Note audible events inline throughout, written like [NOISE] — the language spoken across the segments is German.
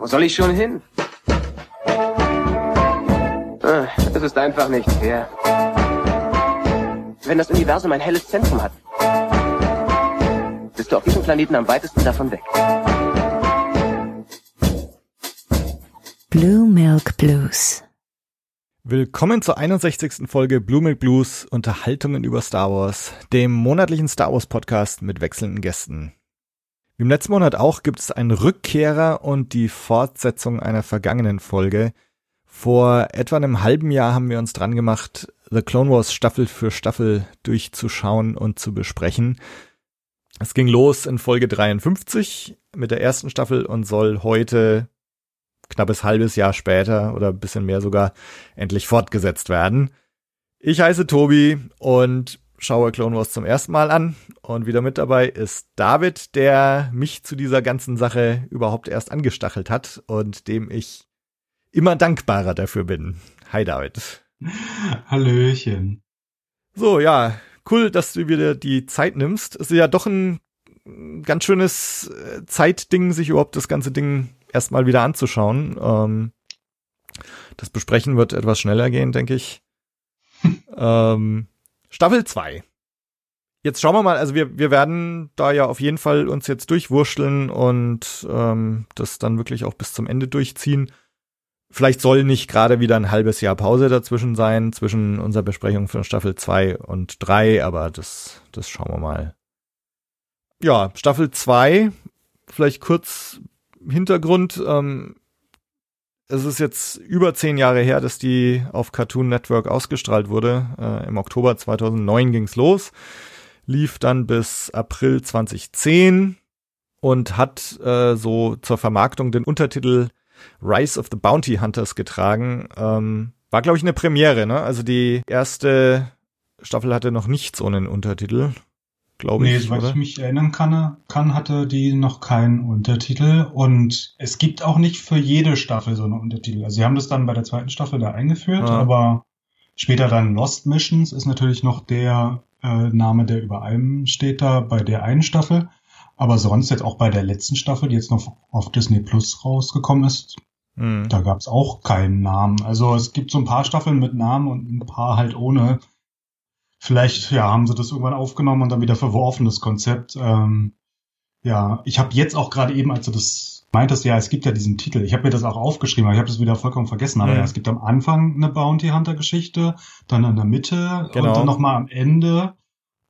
Wo soll ich schon hin? Ah, Es ist einfach nicht fair. Wenn das Universum ein helles Zentrum hat, bist du auf diesem Planeten am weitesten davon weg. Blue Milk Blues. Willkommen zur 61. Folge Blue Milk Blues Unterhaltungen über Star Wars, dem monatlichen Star Wars Podcast mit wechselnden Gästen. Wie im letzten Monat auch gibt es einen Rückkehrer und die Fortsetzung einer vergangenen Folge. Vor etwa einem halben Jahr haben wir uns dran gemacht, The Clone Wars Staffel für Staffel durchzuschauen und zu besprechen. Es ging los in Folge 53 mit der ersten Staffel und soll heute knappes halbes Jahr später oder bisschen mehr sogar endlich fortgesetzt werden. Ich heiße Tobi und schaue Clone Wars zum ersten Mal an und wieder mit dabei ist David, der mich zu dieser ganzen Sache überhaupt erst angestachelt hat und dem ich immer dankbarer dafür bin. Hi David. Hallöchen. So, ja, cool, dass du wieder die Zeit nimmst. Es ist ja doch ein ganz schönes äh, Zeitding, sich überhaupt das ganze Ding erstmal wieder anzuschauen. Ähm, das Besprechen wird etwas schneller gehen, denke ich. [LAUGHS] ähm, Staffel 2. Jetzt schauen wir mal, also wir, wir werden da ja auf jeden Fall uns jetzt durchwurschteln und ähm, das dann wirklich auch bis zum Ende durchziehen. Vielleicht soll nicht gerade wieder ein halbes Jahr Pause dazwischen sein, zwischen unserer Besprechung von Staffel 2 und 3, aber das, das schauen wir mal. Ja, Staffel 2, vielleicht kurz Hintergrund. Ähm, es ist jetzt über zehn Jahre her, dass die auf Cartoon Network ausgestrahlt wurde. Äh, Im Oktober 2009 ging's los, lief dann bis April 2010 und hat äh, so zur Vermarktung den Untertitel Rise of the Bounty Hunters getragen. Ähm, war, glaube ich, eine Premiere, ne? Also die erste Staffel hatte noch nicht so einen Untertitel, glaube Nee, ich. soweit oder? ich mich erinnern kann, kann, hatte die noch keinen Untertitel. Und es gibt auch nicht für jede Staffel so einen Untertitel. Also sie haben das dann bei der zweiten Staffel da eingeführt, Ah. aber später dann Lost Missions ist natürlich noch der äh, Name, der über allem steht da bei der einen Staffel. Aber sonst jetzt auch bei der letzten Staffel, die jetzt noch auf Disney Plus rausgekommen ist, Hm. Da gab es auch keinen Namen. Also es gibt so ein paar Staffeln mit Namen und ein paar halt ohne. Vielleicht ja haben sie das irgendwann aufgenommen und dann wieder verworfen das Konzept. Ähm, ja, ich habe jetzt auch gerade eben, als du das meintest, ja, es gibt ja diesen Titel. Ich habe mir das auch aufgeschrieben, aber ich habe das wieder vollkommen vergessen. Aber Mhm. ja, es gibt am Anfang eine Bounty Hunter Geschichte, dann in der Mitte Genau. und dann nochmal am Ende.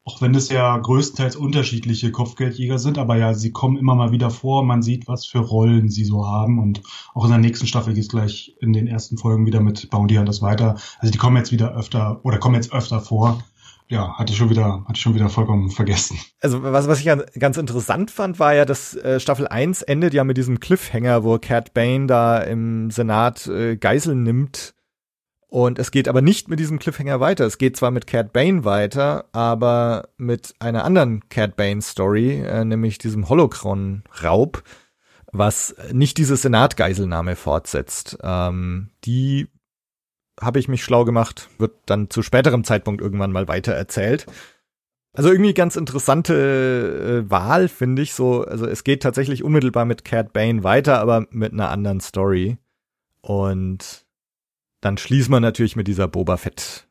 Auch wenn es ja größtenteils unterschiedliche Kopfgeldjäger sind, aber ja, sie kommen immer mal wieder vor, man sieht, was für Rollen sie so haben und auch in der nächsten Staffel geht es gleich in den ersten Folgen wieder mit Bounty Hunters weiter. Also die kommen jetzt wieder öfter oder kommen jetzt öfter vor. Ja, hatte ich schon wieder, hatte ich schon wieder vollkommen vergessen. Also was, was ich ganz interessant fand, war ja, dass äh, Staffel 1 endet ja mit diesem Cliffhanger, wo Cat Bane da im Senat äh, Geiseln nimmt. Und es geht aber nicht mit diesem Cliffhanger weiter. Es geht zwar mit Cat Bane weiter, aber mit einer anderen Cat Bane Story, äh, nämlich diesem Holocron-Raub, was nicht diese Senat-Geiselnahme fortsetzt. Ähm, die habe ich mich schlau gemacht, wird dann zu späterem Zeitpunkt irgendwann mal weiter erzählt. Also irgendwie ganz interessante äh, Wahl, finde ich so. Also es geht tatsächlich unmittelbar mit Cat Bane weiter, aber mit einer anderen Story. Und dann schließen wir natürlich mit dieser Boba Fett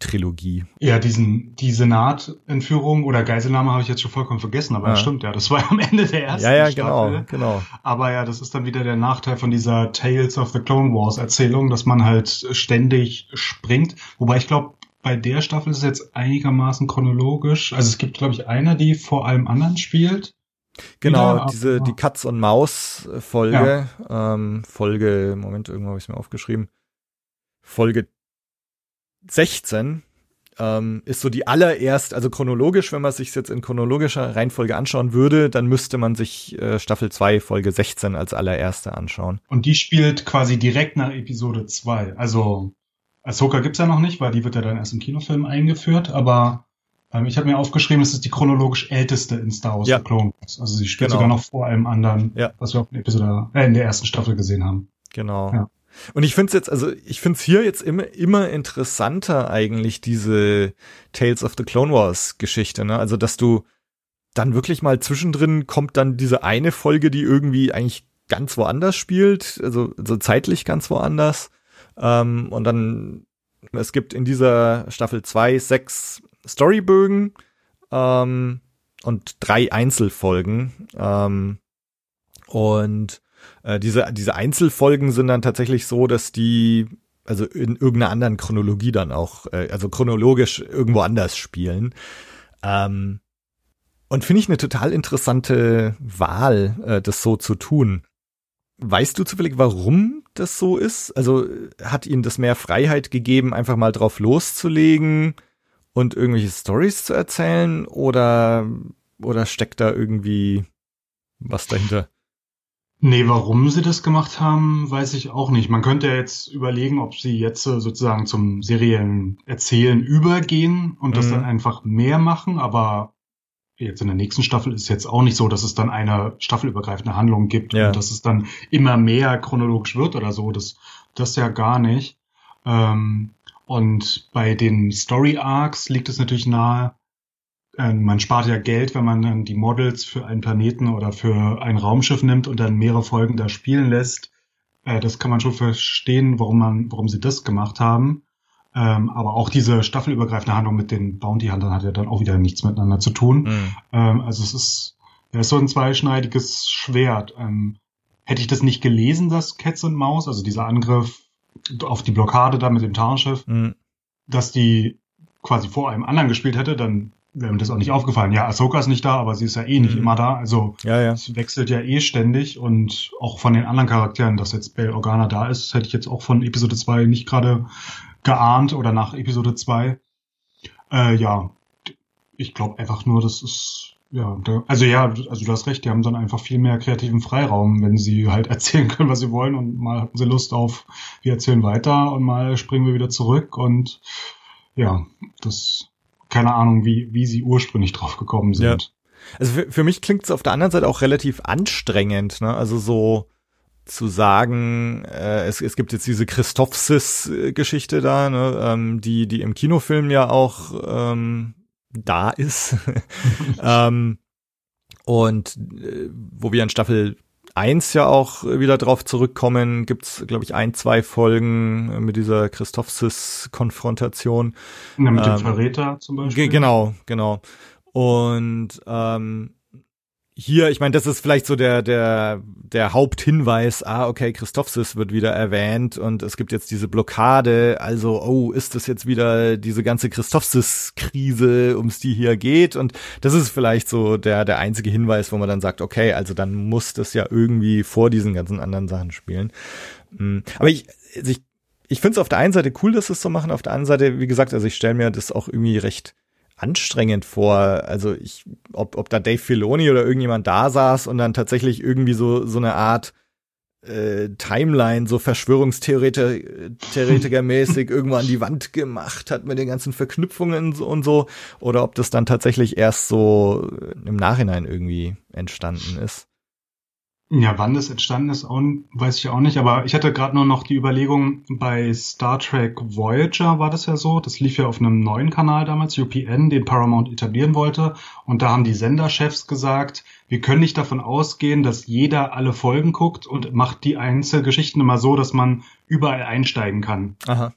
Trilogie. Ja, diesen, die Senat-Entführung oder Geiselnahme habe ich jetzt schon vollkommen vergessen, aber Ja. ja. stimmt, ja, das war [LAUGHS] am Ende der ersten Ja, ja, Staffel. genau, genau. Aber ja, das ist dann wieder der Nachteil von dieser Tales of the Clone Wars Erzählung, dass man halt ständig springt. Wobei ich glaube, bei der Staffel ist es jetzt einigermaßen chronologisch. Also es gibt, glaube ich, eine, die vor allem anderen spielt. Genau, Wieder, diese, aber- die Katz und Maus Folge, ähm, Folge, Moment, irgendwo habe ich es mir aufgeschrieben. Folge 16 ähm, ist so die allererst, also chronologisch, wenn man sich jetzt in chronologischer Reihenfolge anschauen würde, dann müsste man sich äh, Staffel 2, Folge 16 als allererste anschauen. Und die spielt quasi direkt nach Episode 2. Also Ahsoka gibt's ja noch nicht, weil die wird ja dann erst im Kinofilm eingeführt, aber ähm, ich habe mir aufgeschrieben, es ist die chronologisch älteste in Star Wars Ja. Clone Wars. Also sie spielt Genau. sogar noch vor allem anderen, Ja. was wir auch in, Episode, äh, in der ersten Staffel gesehen haben. Genau. Ja. Und ich finde es jetzt, also ich finde es hier jetzt immer, immer interessanter eigentlich, diese Tales of the Clone Wars Geschichte, ne? Also, dass du dann wirklich mal zwischendrin kommt dann diese eine Folge, die irgendwie eigentlich ganz woanders spielt, also, also zeitlich ganz woanders. Ähm, und dann, es gibt in dieser Staffel zwei, sechs Storybögen ähm, und drei Einzelfolgen. Ähm, und äh, diese, diese Einzelfolgen sind dann tatsächlich so, dass die also in irgendeiner anderen Chronologie dann auch, äh, also chronologisch irgendwo anders spielen. Ähm, und finde ich eine total interessante Wahl, äh, das so zu tun. Weißt du zufällig, warum das so ist? Also hat ihnen das mehr Freiheit gegeben, einfach mal drauf loszulegen und irgendwelche Stories zu erzählen oder oder steckt da irgendwie was dahinter? Nee, warum sie das gemacht haben, weiß ich auch nicht. Man könnte ja jetzt überlegen, ob sie jetzt sozusagen zum seriellen Erzählen übergehen und das Mhm. dann einfach mehr machen, aber jetzt in der nächsten Staffel ist jetzt auch nicht so, dass es dann eine staffelübergreifende Handlung gibt Ja. und dass es dann immer mehr chronologisch wird oder so. Das, das ja gar nicht. Ähm, und bei den Story Arcs liegt es natürlich nahe, äh, man spart ja Geld, wenn man dann die Models für einen Planeten oder für ein Raumschiff nimmt und dann mehrere Folgen da spielen lässt. Äh, das kann man schon verstehen, warum man, warum sie das gemacht haben. Ähm, aber auch diese staffelübergreifende Handlung mit den Bounty Huntern hat ja dann auch wieder nichts miteinander zu tun. Mhm. Ähm, also es ist, ja, ist so ein zweischneidiges Schwert. Ähm, hätte ich das nicht gelesen, das Cats und Maus, also dieser Angriff auf die Blockade da mit dem Tarnschiff, Mhm. dass die quasi vor einem anderen gespielt hätte, dann wäre mir das auch nicht aufgefallen. Ja, Ahsoka ist nicht da, aber sie ist ja eh nicht Mhm. immer da. Also Ja, ja. es wechselt ja eh ständig und auch von den anderen Charakteren, dass jetzt Bail Organa da ist, hätte ich jetzt auch von Episode 2 nicht gerade geahnt oder nach Episode 2. Äh, ja, ich glaube einfach nur, das ist ja, da, also ja, also du hast recht, die haben dann einfach viel mehr kreativen Freiraum, wenn sie halt [LAUGHS] erzählen können, was sie wollen und mal hatten sie Lust auf, wir erzählen weiter und mal springen wir wieder zurück und ja, das keine Ahnung, wie, wie sie ursprünglich drauf gekommen sind. Also für, für mich klingt es auf der anderen Seite auch relativ anstrengend, ne? Also so zu sagen, äh, es, es gibt jetzt diese Christophsis-Geschichte da, ne? ähm, die, die im Kinofilm ja auch ähm, da ist. [LAUGHS] [LAUGHS] ähm, und äh, wo wir in Staffel eins ja auch wieder drauf zurückkommen, gibt's glaube ich, ein, zwei Folgen äh, mit dieser Christophsis-Konfrontation. Ja, mit dem Ähm, Verräter zum Beispiel. Ge genau, genau. Und ähm, hier, ich meine, das ist vielleicht so der der der Haupthinweis. Ah, okay, Christophsis wird wieder erwähnt und es gibt jetzt diese Blockade. Also, oh, ist das jetzt wieder diese ganze Christophsis-Krise, ums die hier geht? Und das ist vielleicht so der der einzige Hinweis, wo man dann sagt, okay, also dann muss das ja irgendwie vor diesen ganzen anderen Sachen spielen. Mm, Aber ich also ich ich finde es auf der einen Seite cool, dass es so machen. Auf der anderen Seite, wie gesagt, also ich stelle mir das auch irgendwie recht anstrengend vor. Also ich, ob, ob da Dave Filoni oder irgendjemand da saß und dann tatsächlich irgendwie so, so eine Art äh, Timeline, so Verschwörungstheoretiker-mäßig [LAUGHS] irgendwo an die Wand gemacht hat mit den ganzen Verknüpfungen und so. Oder ob das dann tatsächlich erst so im Nachhinein irgendwie entstanden ist. Ja, wann das entstanden ist, auch, weiß ich auch nicht. Aber ich hatte gerade nur noch die Überlegung, bei Star Trek Voyager war das ja so. Das lief ja auf einem neuen Kanal damals, UPN, den Paramount etablieren wollte. Und da haben die Senderchefs gesagt, wir können nicht davon ausgehen, dass jeder alle Folgen guckt und macht die Einzelgeschichten immer so, dass man überall einsteigen kann. Aha.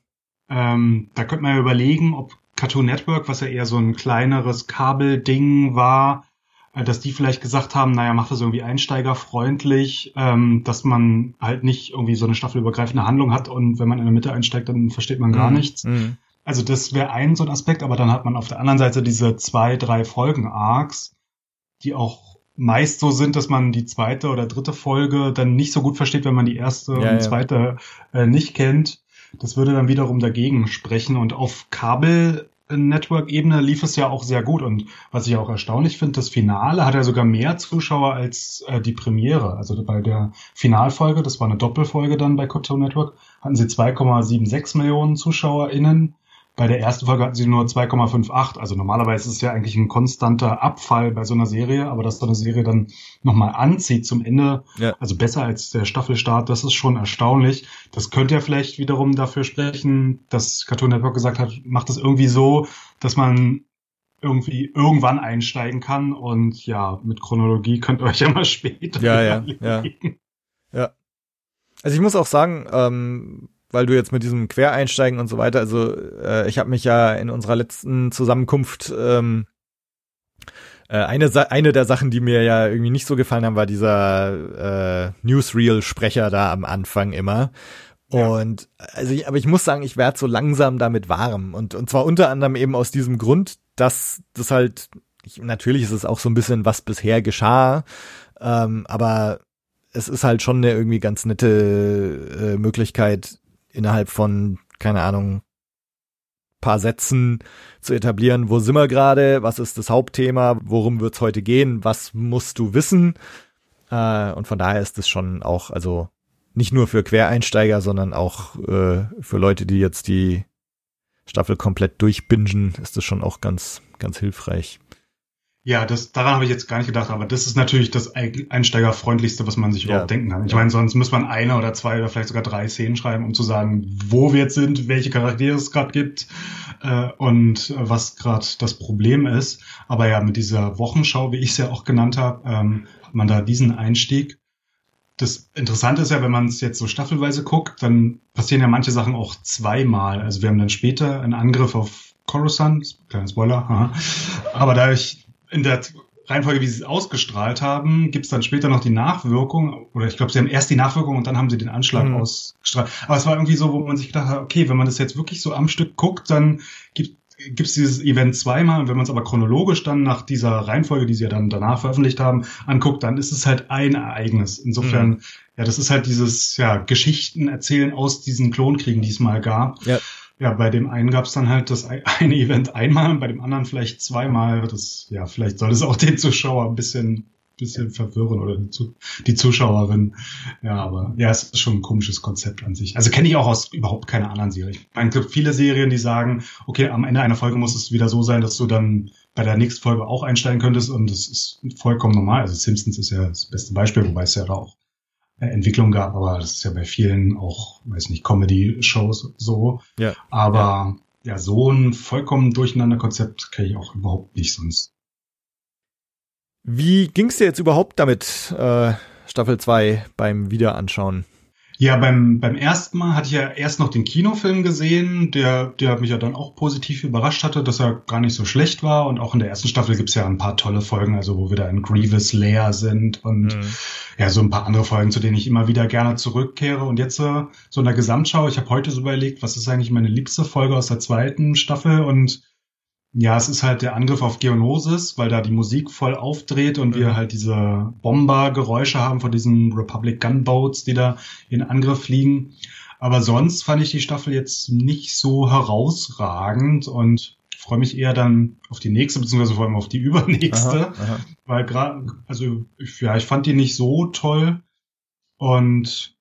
Ähm, da könnte man ja überlegen, ob Cartoon Network, was ja eher so ein kleineres Kabelding war, dass die vielleicht gesagt haben, naja, macht das irgendwie einsteigerfreundlich, ähm, dass man halt nicht irgendwie so eine staffelübergreifende Handlung hat und wenn man in der Mitte einsteigt, dann versteht man gar Mhm. nichts. Mhm. Also das wäre ein so ein Aspekt, aber dann hat man auf der anderen Seite diese zwei, drei Folgen-Arcs, die auch meist so sind, dass man die zweite oder dritte Folge dann nicht so gut versteht, wenn man die erste Ja, und ja. zweite äh, nicht kennt. Das würde dann wiederum dagegen sprechen. Und auf Kabel-Network-Ebene lief es ja auch sehr gut. Und was ich auch erstaunlich finde, das Finale hat ja sogar mehr Zuschauer als äh, die Premiere. Also bei der Finalfolge, das war eine Doppelfolge dann bei Cartoon Network, hatten sie 2,76 Millionen ZuschauerInnen. Bei der ersten Folge hatten sie nur 2,58. Also normalerweise ist es ja eigentlich ein konstanter Abfall bei so einer Serie, aber dass so eine Serie dann nochmal anzieht zum Ende, Ja. also besser als der Staffelstart, das ist schon erstaunlich. Das könnte ja vielleicht wiederum dafür sprechen, dass Cartoon Network gesagt hat, macht es irgendwie so, dass man irgendwie irgendwann einsteigen kann und ja, mit Chronologie könnt ihr euch ja mal später Ja, ja, [LAUGHS] überlegen. Ja. Also ich muss auch sagen, ähm, weil du jetzt mit diesem Quereinsteigen und so weiter, also äh, ich habe mich ja in unserer letzten Zusammenkunft ähm, äh, eine, eine der Sachen, die mir ja irgendwie nicht so gefallen haben, war dieser äh, Newsreel-Sprecher da am Anfang immer. Und also ich, aber ich muss sagen, ich werde so langsam damit warm. Und, und zwar unter anderem eben aus diesem Grund, dass das halt, ich, natürlich ist es auch so ein bisschen, was bisher geschah, ähm, aber es ist halt schon eine irgendwie ganz nette äh, Möglichkeit, innerhalb von, keine Ahnung, paar Sätzen zu etablieren, wo sind wir gerade, was ist das Hauptthema, worum wird's heute gehen, was musst du wissen. Äh, und von daher ist es schon auch, also nicht nur für Quereinsteiger, sondern auch äh, für Leute, die jetzt die Staffel komplett durchbingen, ist das schon auch ganz, ganz hilfreich. Ja, das, daran habe ich jetzt gar nicht gedacht, aber das ist natürlich das Einsteigerfreundlichste, was man sich überhaupt ja. denken kann. Ich meine, sonst muss man eine oder zwei oder vielleicht sogar drei Szenen schreiben, um zu sagen, wo wir jetzt sind, welche Charaktere es gerade gibt äh, und was gerade das Problem ist. Aber ja, mit dieser Wochenschau, wie ich es ja auch genannt habe, ähm, hat man da diesen Einstieg. Das Interessante ist ja, wenn man es jetzt so staffelweise guckt, dann passieren ja manche Sachen auch zweimal. Also wir haben dann später einen Angriff auf Coruscant, kleiner Spoiler, aha. aber da ich in der Reihenfolge, wie sie es ausgestrahlt haben, gibt es dann später noch die Nachwirkung. Oder ich glaube, sie haben erst die Nachwirkung und dann haben sie den Anschlag mhm. ausgestrahlt. Aber es war irgendwie so, wo man sich gedacht hat, okay, wenn man das jetzt wirklich so am Stück guckt, dann gibt es dieses Event zweimal. Und wenn man es aber chronologisch dann nach dieser Reihenfolge, die sie ja dann danach veröffentlicht haben, anguckt, dann ist es halt ein Ereignis. Insofern, mhm. ja, das ist halt dieses ja, Geschichten erzählen aus diesen Klonkriegen, die es mal gab. Ja ja, bei dem einen gab es dann halt das [LAUGHS] eine Event einmal, bei dem anderen vielleicht zweimal. Das, ja, vielleicht soll es auch den Zuschauer ein bisschen, bisschen verwirren oder die, die Zuschauerin. Ja, aber ja, es ist schon ein komisches Konzept an sich. Also kenne ich auch aus überhaupt keiner anderen Serie. Ich meine, es gibt viele Serien, die sagen, okay, am Ende einer Folge muss es wieder so sein, dass du dann bei der nächsten Folge auch einsteigen könntest und das ist vollkommen normal. Also Simpsons ist ja das beste Beispiel, wobei es ja da auch Entwicklung gab, aber das ist ja bei vielen auch, weiß nicht, Comedy-Shows so. Ja. Aber ja. ja, so ein vollkommen durcheinander Konzept kenne ich auch überhaupt nicht sonst. Wie ging's dir jetzt überhaupt damit, äh, Staffel 2 beim Wiederanschauen? Ja, beim, beim ersten Mal hatte ich ja erst noch den Kinofilm gesehen, der, der mich ja dann auch positiv überrascht hatte, dass er gar nicht so schlecht war. Und auch in der ersten Staffel gibt's ja ein paar tolle Folgen, also wo wir da in Grievous Lair sind und mhm. ja, so ein paar andere Folgen, zu denen ich immer wieder gerne zurückkehre. Und jetzt äh, so in der Gesamtschau, ich habe heute so überlegt, was ist eigentlich meine liebste Folge aus der zweiten Staffel und ja, es ist halt der Angriff auf Geonosis, weil da die Musik voll aufdreht und mhm. wir halt diese Bombergeräusche haben von diesen Republic Gunboats, die da in Angriff fliegen. Aber sonst fand ich die Staffel jetzt nicht so herausragend und freue mich eher dann auf die nächste, beziehungsweise vor allem auf die [LAUGHS] übernächste. Aha, aha. Weil gerade, also ja, ich fand die nicht so toll. Und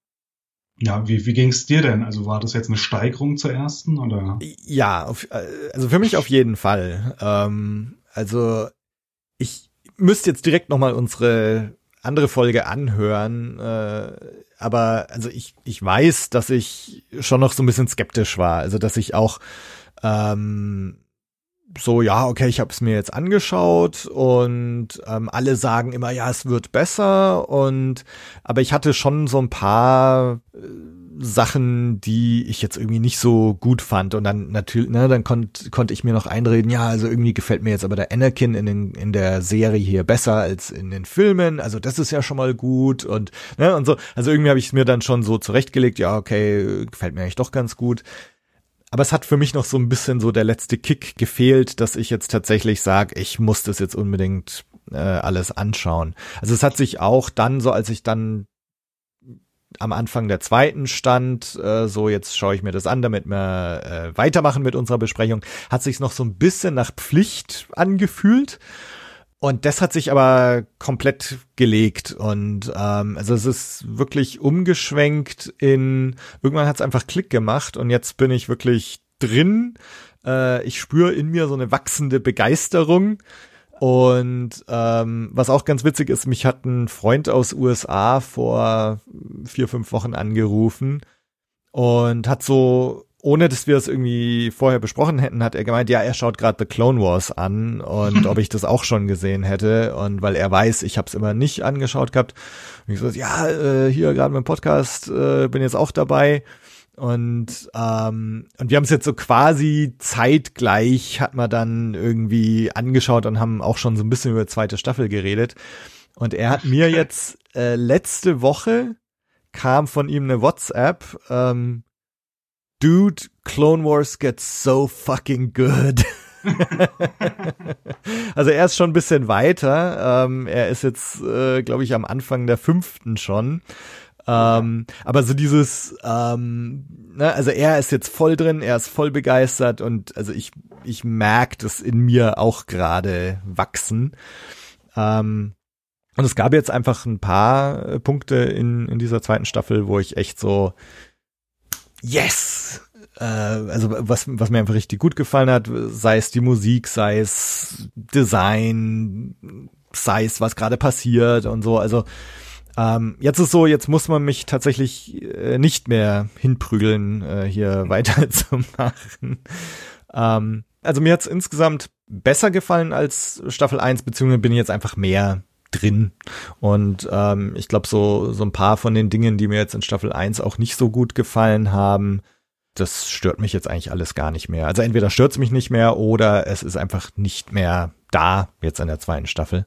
ja, wie, wie ging es dir denn? Also war das jetzt eine Steigerung zur ersten oder? Ja, auf, äh, also für mich auf jeden Fall. Ähm, also ich müsste jetzt direkt nochmal unsere andere Folge anhören, äh, aber also ich, ich weiß, dass ich schon noch so ein bisschen skeptisch war. Also dass ich auch ähm, so, ja, okay, ich habe es mir jetzt angeschaut und ähm, alle sagen immer, ja, es wird besser und aber ich hatte schon so ein paar äh, Sachen, die ich jetzt irgendwie nicht so gut fand und dann natürlich, ne, dann konnte konnte ich mir noch einreden, ja, also irgendwie gefällt mir jetzt aber der Anakin in den in der Serie hier besser als in den Filmen, also das ist ja schon mal gut und ne und so, also irgendwie habe ich es mir dann schon so zurechtgelegt, ja, okay, gefällt mir eigentlich doch ganz gut. Aber es hat für mich noch so ein bisschen so der letzte Kick gefehlt, dass ich jetzt tatsächlich sage, ich muss das jetzt unbedingt äh, alles anschauen. Also es hat sich auch dann, so als ich dann am Anfang der zweiten stand, äh, so jetzt schaue ich mir das an, damit wir äh, weitermachen mit unserer Besprechung, hat sich noch so ein bisschen nach Pflicht angefühlt. Und das hat sich aber komplett gelegt und ähm, also es ist wirklich umgeschwenkt in irgendwann hat es einfach Klick gemacht und jetzt bin ich wirklich drin. Äh, ich spüre in mir so eine wachsende Begeisterung und ähm, was auch ganz witzig ist, mich hat ein Freund aus USA vor vier fünf Wochen angerufen und hat so ohne dass wir es irgendwie vorher besprochen hätten, hat er gemeint, ja, er schaut gerade The Clone Wars an und [LAUGHS] ob ich das auch schon gesehen hätte und weil er weiß, ich habe es immer nicht angeschaut gehabt. Und ich so, ja, äh, hier gerade mit Podcast äh, bin jetzt auch dabei und ähm, und wir haben es jetzt so quasi zeitgleich hat man dann irgendwie angeschaut und haben auch schon so ein bisschen über zweite Staffel geredet. Und er hat mir [LAUGHS] jetzt äh, letzte Woche kam von ihm eine WhatsApp. Ähm, Dude, Clone Wars gets so fucking good. [LAUGHS] also er ist schon ein bisschen weiter. Ähm, er ist jetzt, äh, glaube ich, am Anfang der fünften schon. Ähm, aber so dieses, ähm, ne, also er ist jetzt voll drin, er ist voll begeistert und also ich, ich merke das in mir auch gerade wachsen. Ähm, und es gab jetzt einfach ein paar äh, Punkte in, in dieser zweiten Staffel, wo ich echt so, yes! Äh, also was, was mir einfach richtig gut gefallen hat, sei es die Musik, sei es Design, sei es was gerade passiert und so. Also ähm, jetzt ist so, jetzt muss man mich tatsächlich äh, nicht mehr hinprügeln, äh, hier weiterzumachen. Ähm, also mir hat's insgesamt besser gefallen als Staffel 1, beziehungsweise bin ich jetzt einfach mehr drin. Und ähm, ich glaube, so, so ein paar von den Dingen, die mir jetzt in Staffel 1 auch nicht so gut gefallen haben, das stört mich jetzt eigentlich alles gar nicht mehr. Also entweder stört es mich nicht mehr oder es ist einfach nicht mehr da, jetzt in der zweiten Staffel.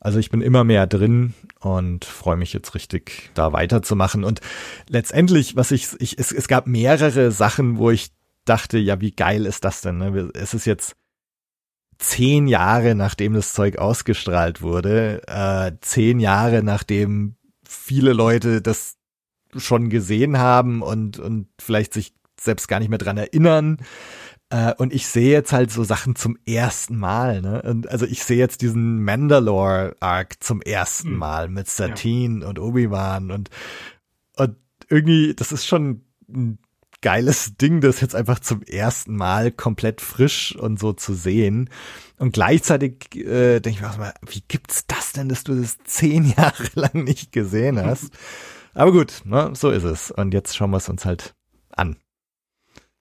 Also ich bin immer mehr drin und freue mich jetzt richtig, da weiterzumachen. Und letztendlich, was ich, ich es, es gab mehrere Sachen, wo ich dachte, ja, wie geil ist das denn? Ne? Es ist jetzt zehn Jahre nachdem das Zeug ausgestrahlt wurde, äh, zehn Jahre nachdem viele Leute das schon gesehen haben und, und vielleicht sich selbst gar nicht mehr dran erinnern. Äh, und ich sehe jetzt halt so Sachen zum ersten Mal, ne? Und also ich sehe jetzt diesen Mandalore-Arc zum ersten hm. Mal mit Satine ja. und Obi-Wan und, und irgendwie, das ist schon ein geiles Ding, das jetzt einfach zum ersten Mal komplett frisch und so zu sehen. Und gleichzeitig äh, denke ich mir auch mal, wie gibt's das denn, dass du das zehn [LAUGHS] Jahre lang nicht gesehen hast? [LAUGHS] Aber gut, ne, so ist es. Und jetzt schauen wir es uns halt an.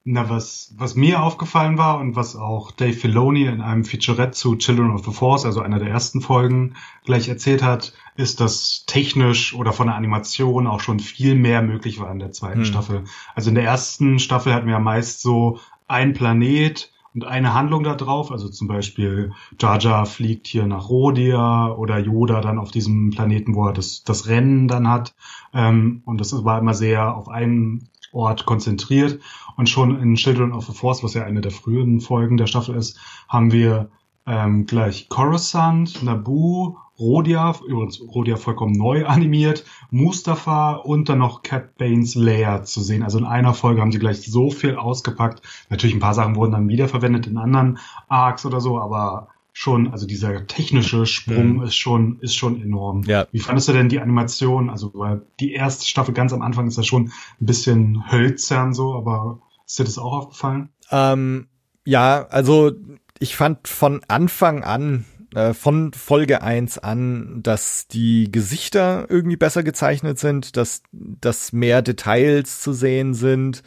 Na, was, was mir aufgefallen war und was auch Dave Filoni in einem Featurette zu Children of the Force, also einer der ersten Folgen, gleich erzählt hat, ist, dass technisch oder von der Animation auch schon viel mehr möglich war in der zweiten hm. Staffel. Also in der ersten Staffel hatten wir ja meist so ein Planet und eine Handlung da drauf, also zum Beispiel Jar Jar fliegt hier nach Rodia oder Yoda dann auf diesem Planeten, wo er das, das Rennen dann hat. Ähm, und das war immer sehr auf einen Ort konzentriert. Und schon in Children of the Force, was ja eine der frühen Folgen der Staffel ist, haben wir ähm, gleich Coruscant, Naboo, Rodia, übrigens Rodia vollkommen neu animiert, Mustafa und dann noch Cat Banes Lair zu sehen. Also in einer Folge haben sie gleich so viel ausgepackt. Natürlich ein paar Sachen wurden dann wiederverwendet in anderen Arcs oder so, aber schon, also dieser technische Sprung mhm. ist schon, ist schon enorm. Ja. Wie fandest du denn die Animation? Also, weil die erste Staffel ganz am Anfang ist ja schon ein bisschen hölzern so, aber ist dir das auch aufgefallen? Ähm, ja, also ich fand von Anfang an, äh, von Folge 1 an, dass die Gesichter irgendwie besser gezeichnet sind, dass, dass mehr Details zu sehen sind.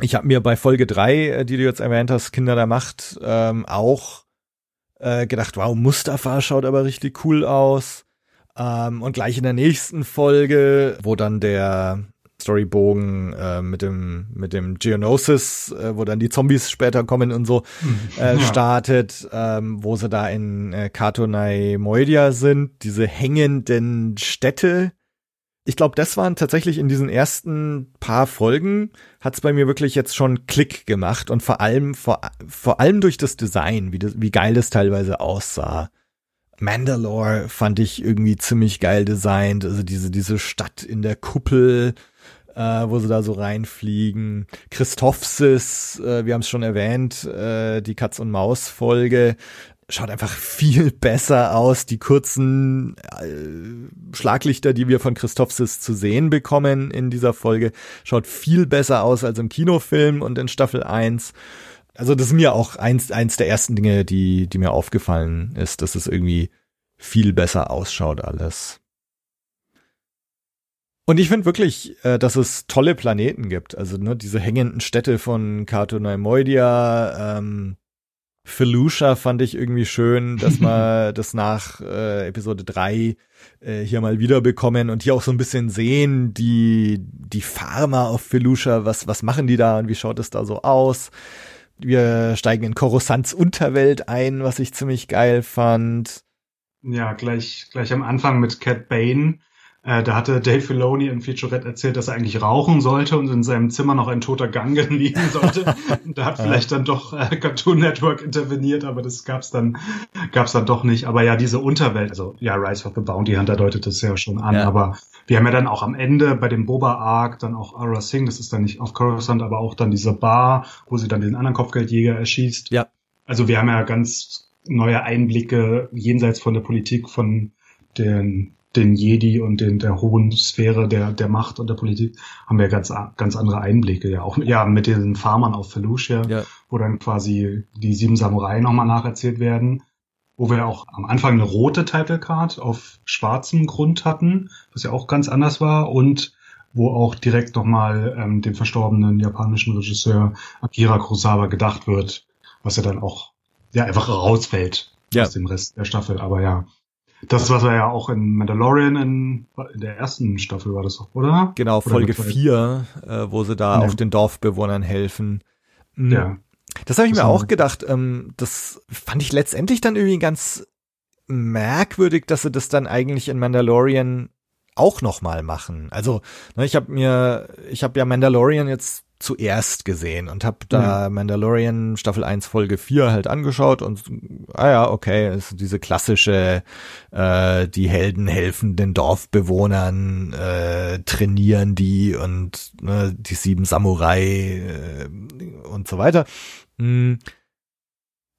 Ich habe mir bei Folge 3, äh, die du jetzt erwähnt hast, Kinder der Macht, ähm, auch äh, gedacht, wow, Mustafa schaut aber richtig cool aus. Ähm, und gleich in der nächsten Folge, wo dann der Storybogen äh, mit dem mit dem Geonosis, äh, wo dann die Zombies später kommen und so [LAUGHS] äh, ja. startet, ähm, wo sie da in äh, Katonai Moidia sind, diese hängenden Städte, ich glaube, das waren tatsächlich in diesen ersten paar Folgen, hat's bei mir wirklich jetzt schon Klick gemacht und vor allem, vor, vor allem durch das Design, wie, das, wie geil das teilweise aussah. Mandalore fand ich irgendwie ziemlich geil designt, also diese, diese Stadt in der Kuppel, äh, wo sie da so reinfliegen. Christophsis, äh, wir haben es schon erwähnt, äh, die Katz- und Maus-Folge, schaut einfach viel besser aus. Die kurzen äh, Schlaglichter, die wir von Christophsis zu sehen bekommen in dieser Folge, schaut viel besser aus als im Kinofilm und in Staffel 1. Also das ist mir auch eins, eins der ersten Dinge, die, die mir aufgefallen ist, dass es irgendwie viel besser ausschaut alles. Und ich finde wirklich, äh, dass es tolle Planeten gibt. Also ne, diese hängenden Städte von Cartoneimoidia, ähm, Felucia fand ich irgendwie schön, dass [LAUGHS] wir das nach äh, Episode 3 äh, hier mal wiederbekommen und hier auch so ein bisschen sehen, die, die Farmer auf Felucia, was, was machen die da und wie schaut es da so aus. Wir steigen in Coruscants Unterwelt ein, was ich ziemlich geil fand. Ja, gleich, gleich am Anfang mit Cat Bane, äh, da hatte Dave Filoni in Featurette erzählt, dass er eigentlich rauchen sollte und in seinem Zimmer noch ein toter Gang [LAUGHS] liegen sollte. da hat [LAUGHS] vielleicht dann doch äh, Cartoon Network interveniert, aber das gab's dann, gab's dann doch nicht. Aber ja, diese Unterwelt, also ja, Rise of the Bounty Hunter deutet das ja schon an, ja. aber wir haben ja dann auch am Ende bei dem Boba Arc dann auch Ara Singh, das ist dann nicht auf Coruscant, aber auch dann diese Bar, wo sie dann den anderen Kopfgeldjäger erschießt. Ja. Also wir haben ja ganz neue Einblicke jenseits von der Politik von den den Jedi und den der hohen Sphäre der der Macht und der Politik haben wir ganz ganz andere Einblicke ja auch ja mit den Farmern auf Felucia, ja. wo dann quasi die sieben Samurai nochmal nacherzählt werden, wo wir auch am Anfang eine rote Title Card auf schwarzem Grund hatten, was ja auch ganz anders war und wo auch direkt nochmal ähm, dem verstorbenen japanischen Regisseur Akira Kurosawa gedacht wird, was ja dann auch ja einfach rausfällt ja. aus dem Rest der Staffel. Aber ja, das, was er ja auch in Mandalorian in, in der ersten Staffel war das doch, oder? Genau, oder Folge 4, äh, wo sie da ja. auch den Dorfbewohnern helfen. Mhm. Ja. Das habe ich das mir auch gedacht. Ähm, das fand ich letztendlich dann irgendwie ganz merkwürdig, dass sie das dann eigentlich in Mandalorian auch noch mal machen. Also, ne, ich habe mir, ich habe ja Mandalorian jetzt zuerst gesehen und habe da ja. Mandalorian Staffel 1 Folge 4 halt angeschaut und ah ja, okay, ist diese klassische äh, die Helden helfen den Dorfbewohnern, äh, trainieren die und ne, die sieben Samurai äh, und so weiter. Mm.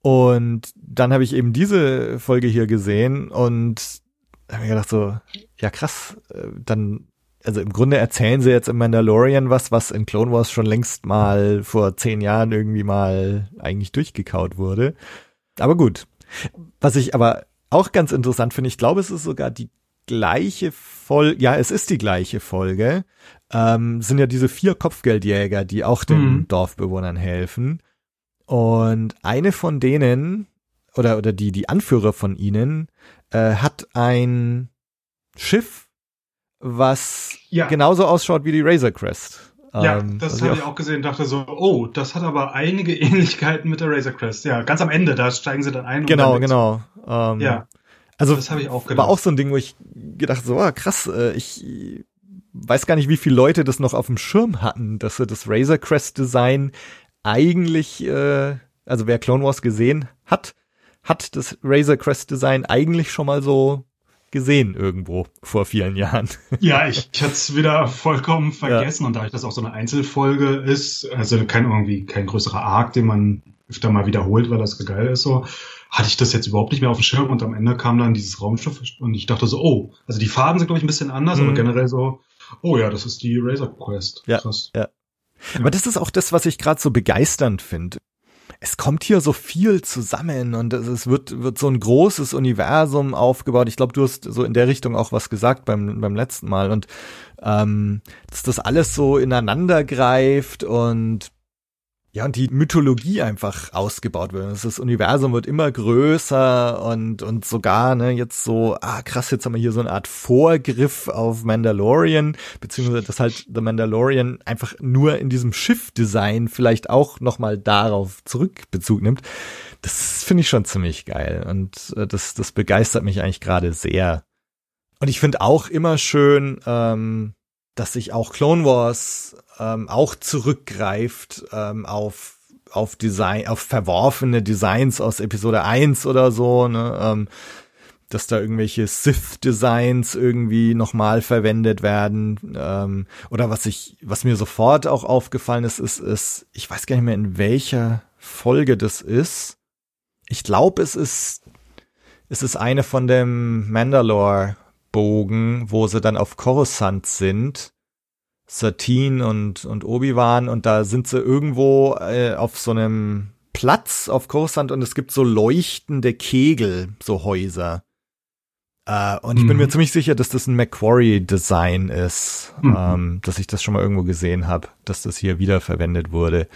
Und dann habe ich eben diese Folge hier gesehen und habe mir gedacht so, ja krass, äh, dann also im Grunde erzählen sie jetzt im Mandalorian was, was in Clone Wars schon längst mal vor zehn Jahren irgendwie mal eigentlich durchgekaut wurde. Aber gut. Was ich aber auch ganz interessant finde, ich glaube, es ist sogar die gleiche Folge, ja, es ist die gleiche Folge, ähm, sind ja diese vier Kopfgeldjäger, die auch den mhm. Dorfbewohnern helfen. Und eine von denen, oder, oder die, die Anführer von ihnen, äh, hat ein Schiff, was ja. genauso ausschaut wie die Razor Crest. Ja, ähm, das habe ich auch gesehen, dachte so, oh, das hat aber einige [LAUGHS] Ähnlichkeiten mit der Razor Crest. Ja, ganz am Ende, da steigen sie dann ein. Genau, genau. Ähm, ja. Also das habe ich auch gedacht. War auch so ein Ding, wo ich gedacht so, ah, krass, äh, ich weiß gar nicht, wie viele Leute das noch auf dem Schirm hatten, dass sie das Razor Crest Design eigentlich, äh, also wer Clone Wars gesehen hat, hat das Razor Crest Design eigentlich schon mal so gesehen irgendwo vor vielen Jahren. [LAUGHS] Ja, ich, ich hatte es wieder vollkommen vergessen ja. und da das auch so eine Einzelfolge ist, also kein irgendwie kein größerer Arc, den man öfter mal wiederholt, weil das geil ist so, hatte ich das jetzt überhaupt nicht mehr auf dem Schirm und am Ende kam dann dieses Raumschiff und ich dachte so, oh, also die Farben sind glaube ich ein bisschen anders, mhm. aber generell so, oh ja, das ist die Razor Quest. Ja, Krass. ja. Aber das ist auch das, was ich gerade so begeisternd finde es kommt hier so viel zusammen und es wird, wird so ein großes Universum aufgebaut. Ich glaube, du hast so in der Richtung auch was gesagt beim, beim letzten Mal und ähm, dass das alles so ineinander greift und ja, und die Mythologie einfach ausgebaut wird. Das Universum wird immer größer und, und sogar, ne, jetzt so, ah, krass, jetzt haben wir hier so eine Art Vorgriff auf Mandalorian, beziehungsweise dass halt The Mandalorian einfach nur in diesem Schiff-Design vielleicht auch nochmal darauf Zurückbezug nimmt. Das finde ich schon ziemlich geil und äh, das, das begeistert mich eigentlich gerade sehr. Und ich finde auch immer schön, ähm, dass sich auch Clone Wars ähm, auch zurückgreift ähm, auf auf Design, auf verworfene Designs aus Episode 1 oder so, ne, ähm, dass da irgendwelche Sith-Designs irgendwie nochmal verwendet werden. Ähm, oder was ich, was mir sofort auch aufgefallen ist, ist, ist, ich weiß gar nicht mehr, in welcher Folge das ist. Ich glaube, es ist, es ist eine von dem Mandalore Bogen, wo sie dann auf Coruscant sind. Satine und, und Obi-Wan und da sind sie irgendwo äh, auf so einem Platz auf Coruscant und es gibt so leuchtende Kegel, so Häuser. Äh, und ich bin Mhm. mir ziemlich sicher, dass das ein Macquarie-Design ist, Mhm. ähm, dass ich das schon mal irgendwo gesehen habe, dass das hier wiederverwendet wurde.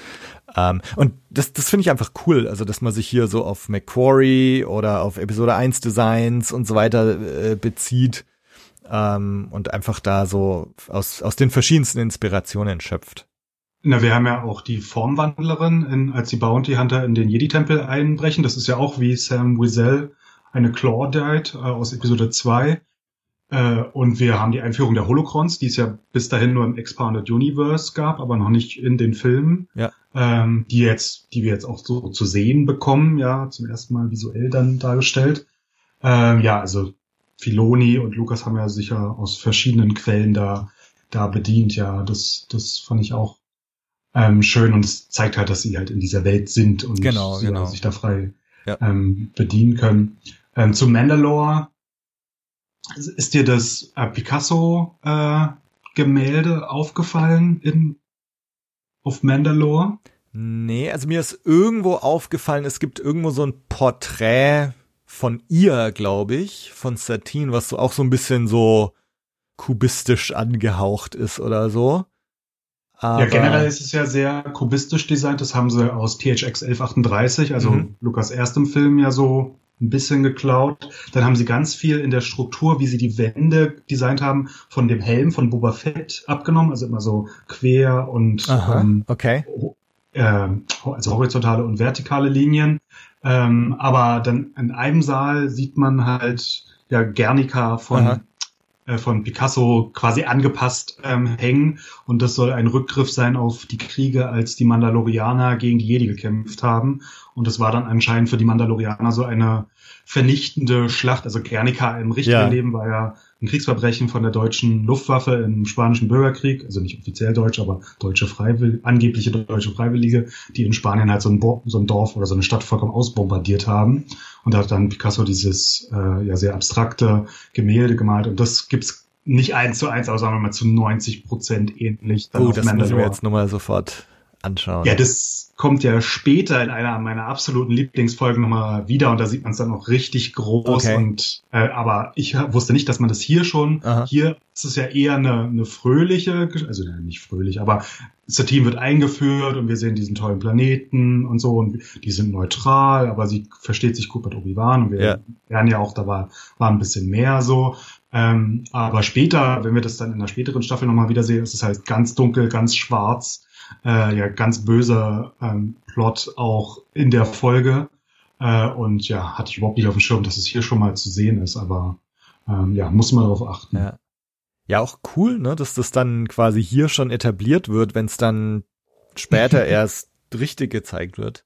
Ähm, und das, das finde ich einfach cool, also dass man sich hier so auf Macquarie oder auf Episode 1 Designs und so weiter äh, bezieht ähm, und einfach da so aus, aus den verschiedensten Inspirationen schöpft. Na, wir haben ja auch die Formwandlerin, in, als die Bounty Hunter in den Jedi-Tempel einbrechen. Das ist ja auch wie Sam Wiesel eine Claudite äh, aus Episode 2. Äh, und wir haben die Einführung der Holocrons, die es ja bis dahin nur im Expanded Universe gab, aber noch nicht in den Filmen. Ja. Ähm, die jetzt, die wir jetzt auch so zu sehen bekommen, ja, zum ersten Mal visuell dann dargestellt. Ähm, ja, also Filoni und Lukas haben ja sicher aus verschiedenen Quellen da, da bedient, ja. Das, das fand ich auch ähm, schön und es zeigt halt, dass sie halt in dieser Welt sind und Genau, genau. sich da frei Ja. ähm, bedienen können. Ähm, zu Mandalore ist dir das äh, Picasso äh, Gemälde aufgefallen in auf Mandalore? Nee, also mir ist irgendwo aufgefallen, es gibt irgendwo so ein Porträt von ihr, glaube ich, von Satine, was so auch so ein bisschen so kubistisch angehaucht ist oder so. Aber, ja, generell ist es ja sehr kubistisch designt. Das haben sie aus THX 1138, also Mhm. Lukas erstem Film ja so ein bisschen geklaut. Dann haben sie ganz viel in der Struktur, wie sie die Wände designt haben, von dem Helm von Boba Fett abgenommen. Also immer so quer und Aha, ähm, okay. äh, also horizontale und vertikale Linien. Ähm, aber dann in einem Saal sieht man halt ja Guernica von äh, von Picasso quasi angepasst ähm, hängen und das soll ein Rückgriff sein auf die Kriege, als die Mandalorianer gegen die Jedi gekämpft haben und das war dann anscheinend für die Mandalorianer so eine vernichtende Schlacht. Also Guernica im richtigen Ja. Leben war ja ein Kriegsverbrechen von der deutschen Luftwaffe im spanischen Bürgerkrieg, also nicht offiziell deutsch, aber deutsche Freiwill angebliche deutsche Freiwillige, die in Spanien halt so ein, Bo so ein Dorf oder so eine Stadt vollkommen ausbombardiert haben. Und da hat dann Picasso dieses äh, ja sehr abstrakte Gemälde gemalt und das gibt's nicht eins zu eins, aber sagen wir mal zu 90 Prozent ähnlich. dann Oh, das mir Mandalore. jetzt nochmal sofort anschauen. Ja, das kommt ja später in einer meiner absoluten Lieblingsfolgen nochmal wieder und da sieht man es dann noch richtig groß Okay. und äh, aber ich wusste nicht, dass man das hier schon, Aha. hier ist es ja eher eine, eine fröhliche, also nicht fröhlich, aber das Team wird eingeführt und wir sehen diesen tollen Planeten und so und die sind neutral, aber sie versteht sich gut mit Obi-Wan und wir Ja. lernen ja auch, da war, war ein bisschen mehr so. Ähm, aber später, wenn wir das dann in der späteren Staffel nochmal wiedersehen, ist es halt ganz dunkel, ganz schwarz äh, ja ganz böser ähm, Plot auch in der Folge. Äh, und ja, hatte ich überhaupt nicht auf dem Schirm, dass es hier schon mal zu sehen ist, aber ähm, ja, muss man darauf achten. Ja. Ja, auch cool, ne, dass das dann quasi hier schon etabliert wird, wenn es dann später [LAUGHS] erst richtig gezeigt wird.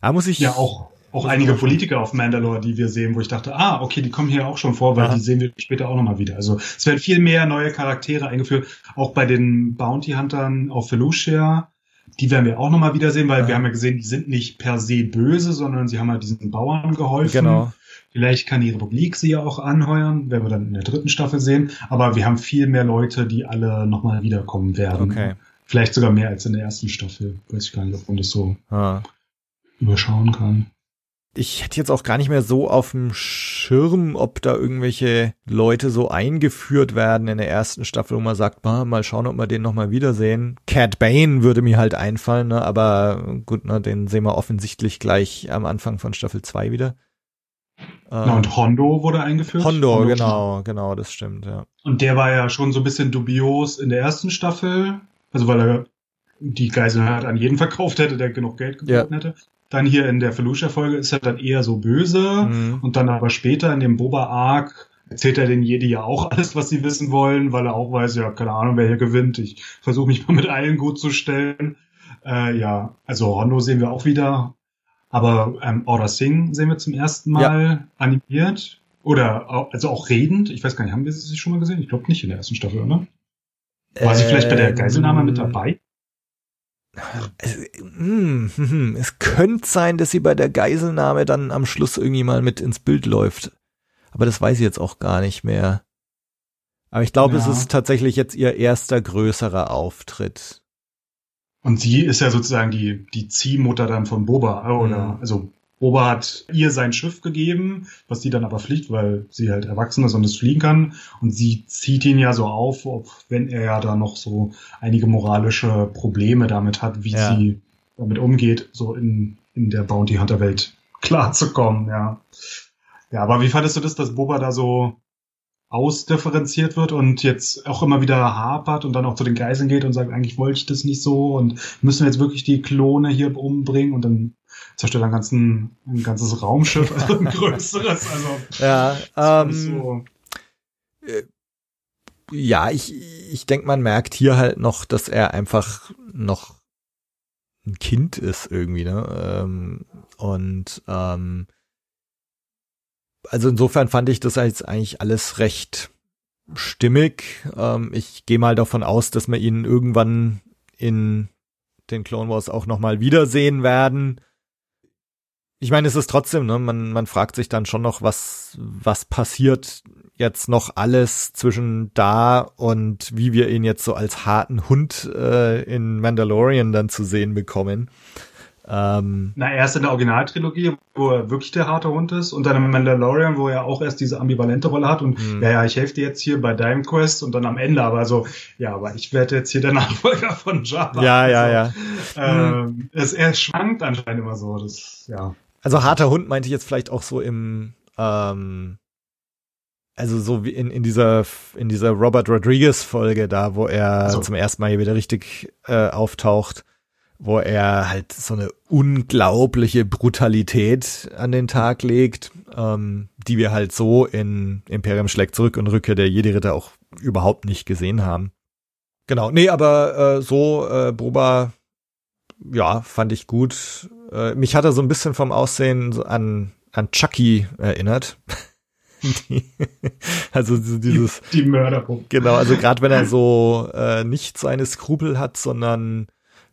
Da muss ich. Ja, auch, auch einige Politiker auf Mandalore, die wir sehen, wo ich dachte, ah, okay, die kommen hier auch schon vor, weil Aha. die sehen wir später auch nochmal wieder. Also es werden viel mehr neue Charaktere eingeführt, auch bei den Bounty Huntern auf Felucia. Die werden wir auch nochmal wiedersehen, weil Aha. wir haben ja gesehen, die sind nicht per se böse, sondern sie haben halt diesen Bauern geholfen. Genau. Vielleicht kann die Republik sie ja auch anheuern, werden wir dann in der dritten Staffel sehen. Aber wir haben viel mehr Leute, die alle nochmal wiederkommen werden. Okay. Vielleicht sogar mehr als in der ersten Staffel. Weiß ich gar nicht, ob man das so Ja. überschauen kann. Ich hätte jetzt auch gar nicht mehr so auf dem Schirm, ob da irgendwelche Leute so eingeführt werden in der ersten Staffel, wo man sagt, mal, mal schauen, ob wir den nochmal wiedersehen. Cat Bane würde mir halt einfallen, ne? aber gut, ne, den sehen wir offensichtlich gleich am Anfang von Staffel 2 wieder. Na, und Hondo wurde eingeführt. Ähm, Hondo, genau, genau, das stimmt, ja. Und der war ja schon so ein bisschen dubios in der ersten Staffel. Also weil er die Geiseln halt an jeden verkauft hätte, der genug Geld geboten hätte. Dann hier in der Felucia-Folge ist er dann eher so böse. Mhm. Und dann aber später in dem Boba-Arc erzählt er den Jedi ja auch [LAUGHS] alles, was sie wissen wollen, weil er auch weiß, ja, keine Ahnung, wer hier gewinnt. Ich versuche mich mal mit allen gut zu stellen. Äh, ja, also Hondo sehen wir auch wieder. Aber ähm, Order Singh sehen wir zum ersten Mal animiert. Oder also auch redend. Ich weiß gar nicht, haben wir sie schon mal gesehen? Ich glaube nicht in der ersten Staffel, oder? War sie vielleicht bei der Ähm, Geiselnahme mit dabei? Es, hm, hm, hm. es könnte sein, dass sie bei der Geiselnahme dann am Schluss irgendwie mal mit ins Bild läuft. Aber das weiß ich jetzt auch gar nicht mehr. Aber ich glaube, es Ja. ist tatsächlich jetzt ihr erster größerer Auftritt. Und sie ist ja sozusagen die, die Ziehmutter dann von Boba, oder, Mhm. also Boba hat ihr sein Schiff gegeben, was die dann aber fliegt, weil sie halt erwachsen ist und es fliegen kann. Und sie zieht ihn ja so auf, ob, wenn er ja da noch so einige moralische Probleme damit hat, wie ja. sie damit umgeht, so in, in der Bounty Hunter Welt klarzukommen, ja. Ja, aber wie fandest du das, dass Boba da so ausdifferenziert wird und jetzt auch immer wieder hapert und dann auch zu den Geiseln geht und sagt, eigentlich wollte ich das nicht so und müssen wir jetzt wirklich die Klone hier umbringen und dann zerstört ein, ganzen, ein ganzes Raumschiff, [LAUGHS] also ein größeres. Also, ja, ähm, so. Äh, ja, ich, ich denke, man merkt hier halt noch, dass er einfach noch ein Kind ist irgendwie, ne? Ähm, und ähm, also insofern fand ich das jetzt eigentlich alles recht stimmig. Ähm, ich gehe mal davon aus, dass wir ihn irgendwann in den Clone Wars auch nochmal wiedersehen werden. Ich meine, es ist trotzdem, ne, man, man fragt sich dann schon noch, was, was passiert jetzt noch alles zwischen da und wie wir ihn jetzt so als harten Hund äh, in Mandalorian dann zu sehen bekommen. Ähm, Na, erst in der Originaltrilogie, wo er wirklich der harte Hund ist, und dann im Mandalorian, wo er auch erst diese ambivalente Rolle hat und mhm. ja, ja, ich helfe dir jetzt hier bei deinem Quest und dann am Ende, aber so, ja, aber ich werde jetzt hier der [LAUGHS] Nachfolger von Jabba. Ja, ja, also, ja. Ähm, es, er schwankt anscheinend immer so, das, ja. Also harter Hund meinte ich jetzt vielleicht auch so im, ähm, also so wie in, in dieser in dieser Robert Rodriguez Folge da, wo er so. zum ersten Mal hier wieder richtig äh, auftaucht wo er halt so eine unglaubliche Brutalität an den Tag legt, ähm, die wir halt so in Imperium schlägt zurück und Rückkehr der Jedi-Ritter auch überhaupt nicht gesehen haben. Genau, nee, aber äh, so äh, Boba, ja, fand ich gut. Äh, mich hat er so ein bisschen vom Aussehen an an Chucky erinnert. [LAUGHS] Die, also dieses die, die Mörderpuppe. Genau, also gerade wenn er so äh, nicht seine Skrupel hat, sondern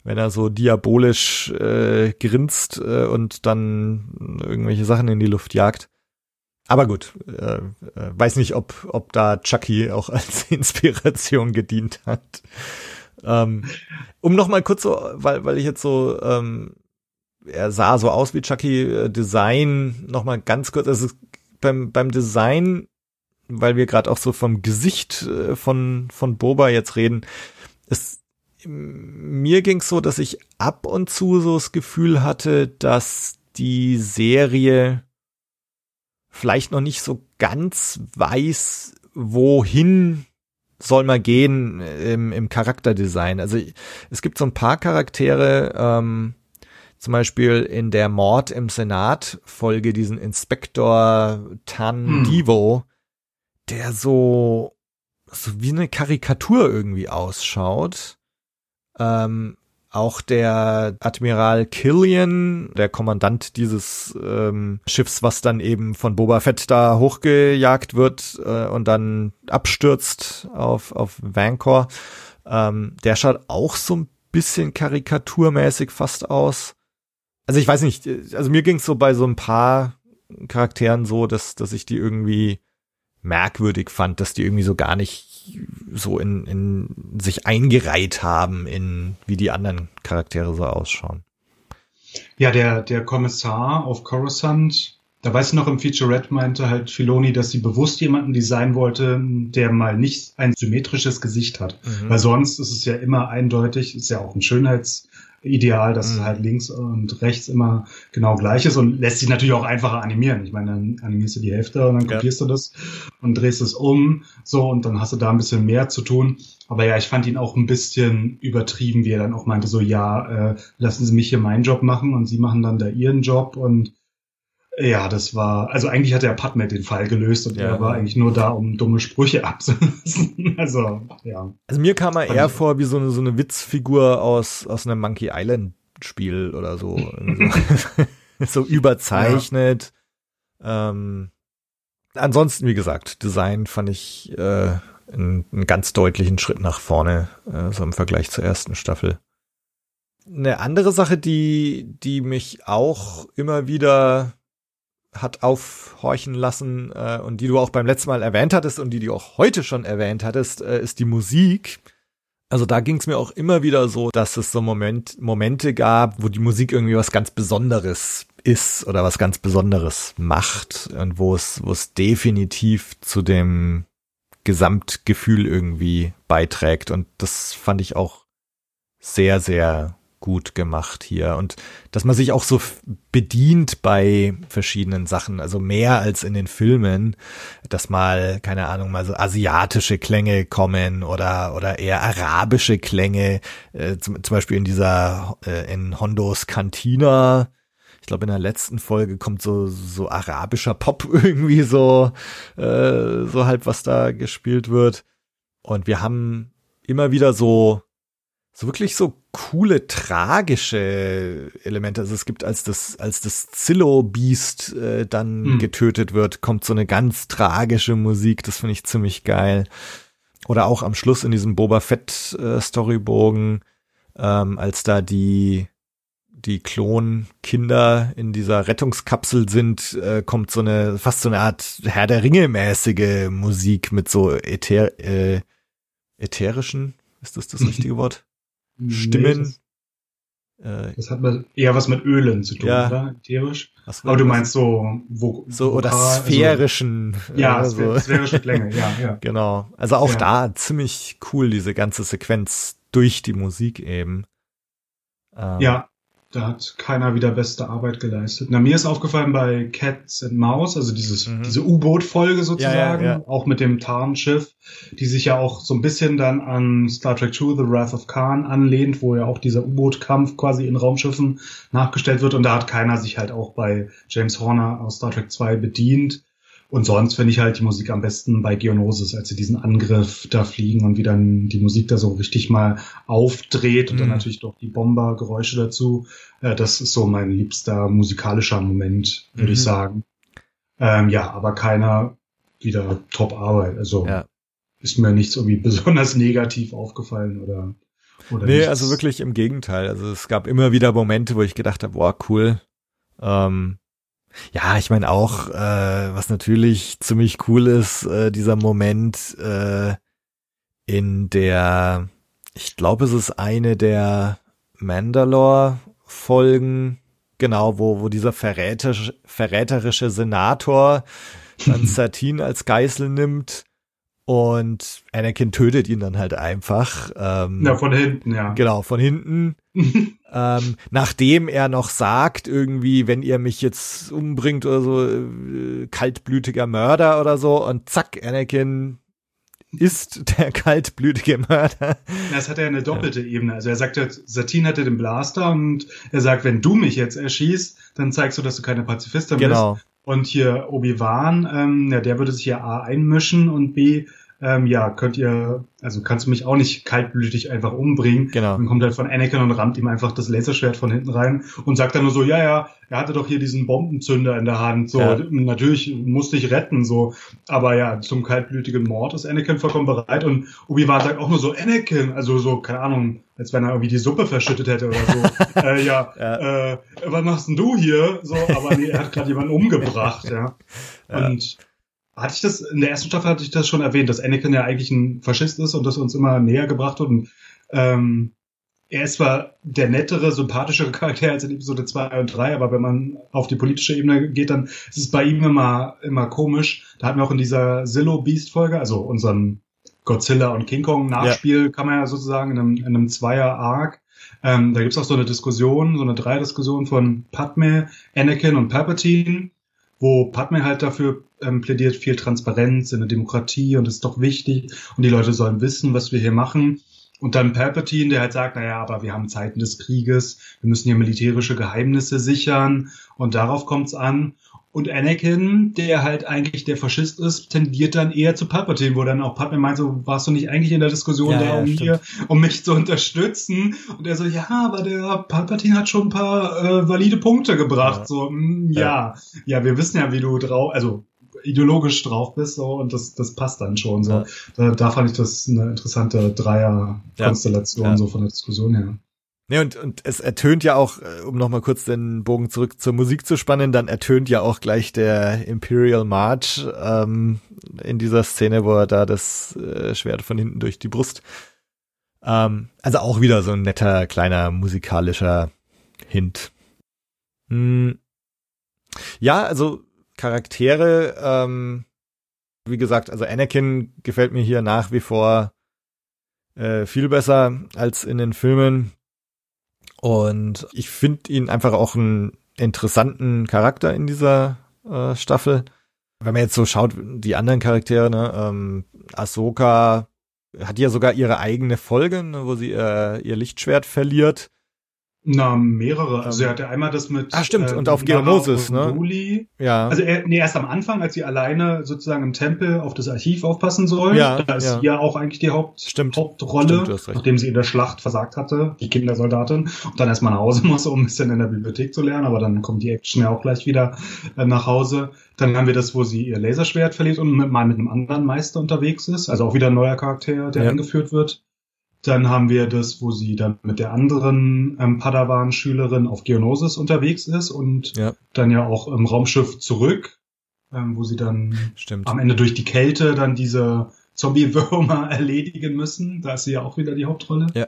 wenn er so diabolisch äh, grinst äh, und dann irgendwelche Sachen in die Luft jagt. Aber gut, äh, äh, weiß nicht, ob, ob da Chucky auch [LAUGHS] als Inspiration gedient hat. Ähm, um noch mal kurz so, weil, weil ich jetzt so, ähm, er sah so aus wie Chucky, äh, Design, noch mal ganz kurz, also beim, beim Design, weil wir gerade auch so vom Gesicht äh, von, von Boba jetzt reden, es mir ging's so, dass ich ab und zu so das Gefühl hatte, dass die Serie vielleicht noch nicht so ganz weiß, wohin soll man gehen im, im Charakterdesign. Also es gibt so ein paar Charaktere, ähm, zum Beispiel in der Mord im Senat Folge diesen Inspektor Tan hm. Divo, der so, so wie eine Karikatur irgendwie ausschaut. Ähm, auch der Admiral Killian, der Kommandant dieses ähm, Schiffs, was dann eben von Boba Fett da hochgejagt wird äh, und dann abstürzt auf, auf Vancor, ähm, der schaut auch so ein bisschen karikaturmäßig fast aus. Also ich weiß nicht, also mir ging es so bei so ein paar Charakteren so, dass, dass ich die irgendwie merkwürdig fand, dass die irgendwie so gar nicht so in, in sich eingereiht haben in wie die anderen Charaktere so ausschauen. Ja, der, der Kommissar auf Coruscant, da weiß ich noch im Featurette meinte halt Filoni, dass sie bewusst jemanden designen wollte, der mal nicht ein symmetrisches Gesicht hat. Mhm. Weil sonst ist es ja immer eindeutig, ist ja auch ein Schönheits, ideal, dass mhm. es halt links und rechts immer genau gleich ist und lässt sich natürlich auch einfacher animieren. Ich meine, dann animierst du die Hälfte und dann kopierst ja. du das und drehst es um, so und dann hast du da ein bisschen mehr zu tun. Aber ja, ich fand ihn auch ein bisschen übertrieben, wie er dann auch meinte, so ja, äh, lassen Sie mich hier meinen Job machen und Sie machen dann da Ihren Job und ja, das war, also eigentlich hat der Padme den Fall gelöst und ja. er war eigentlich nur da, um dumme Sprüche [LAUGHS] abzulassen. also, ja. Also mir kam er eher vor wie so eine, so eine Witzfigur aus, aus einem Monkey Island Spiel oder so. [LAUGHS] so, überzeichnet. Ja. Ähm, ansonsten, wie gesagt, Design fand ich äh, einen, einen ganz deutlichen Schritt nach vorne, äh, so im Vergleich zur ersten Staffel. Eine andere Sache, die, die mich auch immer wieder hat aufhorchen lassen äh, und die du auch beim letzten Mal erwähnt hattest und die du auch heute schon erwähnt hattest, äh, ist die Musik. Also da ging es mir auch immer wieder so, dass es so Moment, Momente gab, wo die Musik irgendwie was ganz Besonderes ist oder was ganz Besonderes macht und wo es, wo es definitiv zu dem Gesamtgefühl irgendwie beiträgt. Und das fand ich auch sehr, sehr gut gemacht hier und dass man sich auch so bedient bei verschiedenen Sachen, also mehr als in den Filmen, dass mal, keine Ahnung, mal so asiatische Klänge kommen oder, oder eher arabische Klänge, äh, zum, zum Beispiel in dieser, äh, in Hondos Cantina, ich glaube in der letzten Folge kommt so, so arabischer Pop [LAUGHS] irgendwie so, äh, so halb was da gespielt wird. Und wir haben immer wieder so so wirklich so coole tragische Elemente. Also es gibt als das als das Zillow Beast äh, dann mhm. getötet wird, kommt so eine ganz tragische Musik. Das finde ich ziemlich geil. Oder auch am Schluss in diesem Boba Fett äh, Storybogen, ähm, als da die die Klonkinder in dieser Rettungskapsel sind, äh, kommt so eine fast so eine Art Herr der Ringe mäßige Musik mit so äther äh, ätherischen ist das das [LAUGHS] richtige Wort? Stimmen. Nee, das, äh, das, hat man eher was mit Ölen zu tun, ja. oder? Ätherisch. Aber du meinst so, wo, so oder Vokal, sphärischen. Also, ja, äh, so. sphärische Klänge, ja, [LAUGHS] ja. Genau. Also auch ja. da ziemlich cool, diese ganze Sequenz durch die Musik eben. Ähm, ja, da hat keiner wieder beste Arbeit geleistet. Na, mir ist aufgefallen bei Cats and Mouse, also dieses, mhm. diese U-Boot-Folge sozusagen, ja, ja, ja. auch mit dem Tarnschiff, die sich ja auch so ein bisschen dann an Star Trek II, The Wrath of Khan anlehnt, wo ja auch dieser U-Boot-Kampf quasi in Raumschiffen nachgestellt wird und da hat keiner sich halt auch bei James Horner aus Star Trek 2 bedient. Und sonst finde ich halt die Musik am besten bei Geonosis, als sie diesen Angriff da fliegen und wie dann die Musik da so richtig mal aufdreht und mhm. dann natürlich doch die Bombergeräusche dazu. Äh, das ist so mein liebster musikalischer Moment, würde mhm. ich sagen. Ähm, ja, aber keiner wieder Top-Arbeit. Also ja. ist mir nichts irgendwie [LAUGHS] besonders negativ aufgefallen oder oder nee, nichts. also wirklich im Gegenteil. Also es gab immer wieder Momente, wo ich gedacht habe, boah, cool. Ähm, ja, ich meine auch, äh, was natürlich ziemlich cool ist, äh, dieser Moment äh, in der, ich glaube, es ist eine der Mandalore-Folgen, genau, wo, wo dieser verräterisch, verräterische Senator dann [LAUGHS] Satine als Geißel nimmt und Anakin tötet ihn dann halt einfach. Ähm, ja, von hinten, ja. Genau, von hinten. [LAUGHS] ähm, nachdem er noch sagt, irgendwie, wenn ihr mich jetzt umbringt oder so, äh, kaltblütiger Mörder oder so, und zack, Anakin ist [LAUGHS] der kaltblütige Mörder. Das hat er eine doppelte ja. Ebene. Also er sagt, Satine hatte den Blaster und er sagt, wenn du mich jetzt erschießt, dann zeigst du, dass du keine Pazifistin genau. bist. Und hier Obi-Wan, ähm, ja, der würde sich ja A einmischen und B ähm, ja, könnt ihr, also kannst du mich auch nicht kaltblütig einfach umbringen. Genau. Dann kommt halt von Anakin und rammt ihm einfach das Laserschwert von hinten rein und sagt dann nur so, ja, ja, er hatte doch hier diesen Bombenzünder in der Hand, so, ja. natürlich musste ich retten, so, aber ja, zum kaltblütigen Mord ist Anakin vollkommen bereit und Obi-Wan sagt auch nur so, Anakin, also so, keine Ahnung, als wenn er irgendwie die Suppe verschüttet hätte oder so. [LAUGHS] äh, ja, ja. Äh, was machst denn du hier? So, aber nee, er hat gerade jemanden umgebracht, ja. [LAUGHS] ja. Und hatte ich das, in der ersten Staffel hatte ich das schon erwähnt, dass Anakin ja eigentlich ein Faschist ist und das uns immer näher gebracht wird. Und ähm, er ist zwar der nettere, sympathischere [LAUGHS] Charakter als in Episode 2 und 3, aber wenn man auf die politische Ebene geht, dann ist es bei ihm immer, immer komisch. Da hatten wir auch in dieser Zillow Beast Folge, also unseren Godzilla und King Kong Nachspiel, ja. kann man ja sozusagen in einem, in einem Zweier-Arc. Ähm, da gibt's auch so eine Diskussion, so eine Dreidiskussion von Padme, Anakin und Palpatine wo Padme halt dafür ähm, plädiert, viel Transparenz in der Demokratie und das ist doch wichtig und die Leute sollen wissen, was wir hier machen. Und dann Palpatine, der halt sagt, naja, aber wir haben Zeiten des Krieges, wir müssen hier militärische Geheimnisse sichern und darauf kommt's an. Und Anakin, der halt eigentlich der Faschist ist, tendiert dann eher zu Palpatine, wo dann auch Palpatine meint, so warst du nicht eigentlich in der Diskussion ja, da, um, ja, hier, um mich zu unterstützen? Und er so, ja, aber der Palpatine hat schon ein paar äh, valide Punkte gebracht. Ja. So, mh, hm, ja. ja, wir wissen ja, wie du drauf, also ideologisch drauf bist so und das das passt dann schon so. Da, da fand ich das eine interessante Dreier-Konstellation so von der Diskussion her. Ne, und, und es ertönt ja auch, äh, um nochmal kurz den Bogen zurück zur Musik zu spannen, dann ertönt ja auch gleich der Imperial March ähm, in dieser Szene, wo er da das äh, Schwert von hinten durch die Brust. Ähm, also auch wieder so ein netter, kleiner musikalischer Hint. Hm. Ja, also Charaktere, ähm, wie gesagt, also Anakin gefällt mir hier nach wie vor äh, viel besser als in den Filmen. Und ich finde ihn einfach auch einen interessanten Charakter in dieser äh, Staffel. Wenn man jetzt so schaut, die anderen Charaktere, ne, ähm, Ahsoka hat ja sogar ihre eigene Folge, ne, wo sie äh, ihr Lichtschwert verliert. Na, mehrere. Also er hatte einmal das mit. Ah, stimmt, und auf Geonosis, ne? Juli. Ja. Also er, nee, erst am Anfang, als sie alleine sozusagen im Tempel auf das Archiv aufpassen soll. Ja, Da ist ja. sie ja auch eigentlich die Haupt, Stimmt. Hauptrolle, Stimmt, nachdem sie in der Schlacht versagt hatte, die Kindersoldatin, und dann erstmal nach Hause [LAUGHS] muss, um ein bisschen in der Bibliothek zu lernen, aber dann kommt die Action ja auch gleich wieder äh, nach Hause. Dann haben wir das, wo sie ihr Laserschwert verliert und mit, mal mit einem anderen Meister unterwegs ist, also auch wieder ein neuer Charakter, der Ja. eingeführt wird. Dann haben wir das, wo sie dann mit der anderen ähm, Padawan-Schülerin auf Geonosis unterwegs ist und Ja. dann ja auch im Raumschiff zurück, ähm, wo sie dann Stimmt. am Ende durch die Kälte dann diese Zombie-Würmer [LAUGHS] erledigen müssen. Da ist sie ja auch wieder die Hauptrolle. Ja.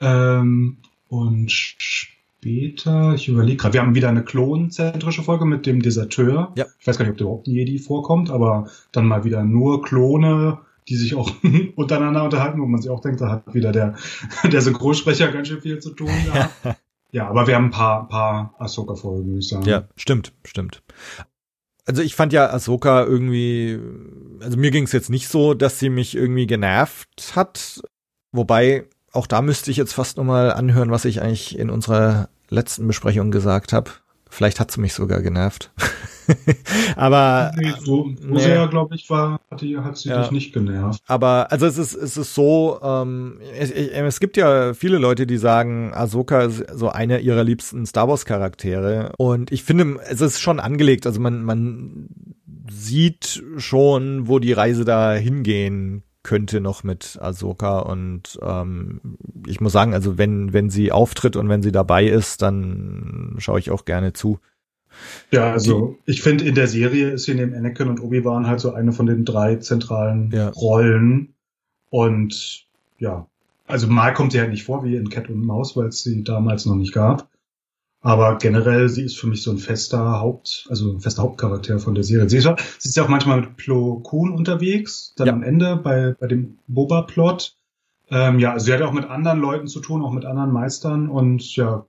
Ähm, und später, ich überlege gerade, wir haben wieder eine klonzentrische Folge mit dem Deserteur. Ja. Ich weiß gar nicht, ob da überhaupt ein Jedi vorkommt, aber dann mal wieder nur Klone, die sich auch [LAUGHS] untereinander unterhalten, wo man sich auch denkt, da hat wieder der, [LAUGHS] der Synchronsprecher ganz schön viel zu tun. [LAUGHS] Ja, ja aber wir haben ein paar, paar Ahsoka-Folgen, würde ich sagen. Ja, stimmt, stimmt. Also ich fand ja Ahsoka irgendwie, also mir ging es jetzt nicht so, dass sie mich irgendwie genervt hat. Wobei, auch da müsste ich jetzt fast nochmal anhören, was ich eigentlich in unserer letzten Besprechung gesagt habe. Vielleicht hat sie mich sogar genervt. [LAUGHS] aber Nee, so, so nee. sehr, glaube ich, war, hat, die, hat sie Ja. dich nicht genervt. Aber also es ist es ist so, ähm, es, es es gibt ja viele Leute, die sagen, Ahsoka ist so einer ihrer liebsten Star Wars Charaktere und ich finde, es ist schon angelegt. Also man man sieht schon, wo die Reise da hingehen könnte noch mit Ahsoka und ähm, ich muss sagen, also wenn wenn sie auftritt und wenn sie dabei ist, dann schaue ich auch gerne zu. Ja, also ich finde, in der Serie ist sie neben Anakin und Obi-Wan halt so eine von den drei zentralen Ja. Rollen. Und ja, also mal kommt sie halt nicht vor wie in Cat und Maus, weil es sie damals noch nicht gab. Aber generell, sie ist für mich so ein fester Haupt, also ein fester Hauptcharakter von der Serie. Sie ist, ja- sie ist ja auch manchmal mit Plo Koon unterwegs, dann Ja. am Ende bei, bei dem Boba-Plot. Ähm, ja, also sie hat auch mit anderen Leuten zu tun, auch mit anderen Meistern und ja,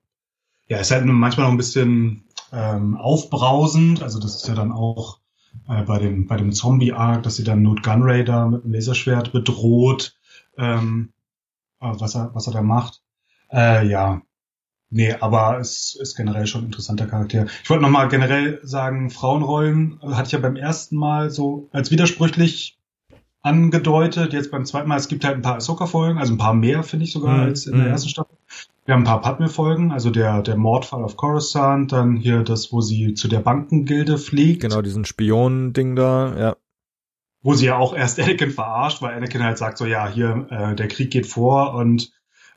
ja, ist halt manchmal noch ein bisschen ähm, aufbrausend. Also das ist ja dann auch äh, bei dem bei dem Zombie-Arc, dass sie dann Newt Gunray da mit dem Laserschwert bedroht, ähm, äh, was er was er da macht. Äh, ja, nee, aber es ist generell schon ein interessanter Charakter. Ich wollte noch mal generell sagen, Frauenrollen hatte ich ja beim ersten Mal so als widersprüchlich angedeutet. Jetzt beim zweiten Mal, es gibt halt ein paar Ahsoka-Folgen, also ein paar mehr, finde ich sogar, Mhm, als in der mhm. ersten Staffel. Wir haben ein paar Padme-Folgen, also der, der Mordfall auf Coruscant, dann hier das, wo sie zu der Bankengilde fliegt, Genau diesen Spion-Ding da, ja. wo sie ja auch erst [LAUGHS] Anakin verarscht, weil Anakin halt sagt so, ja, hier, äh, der Krieg geht vor und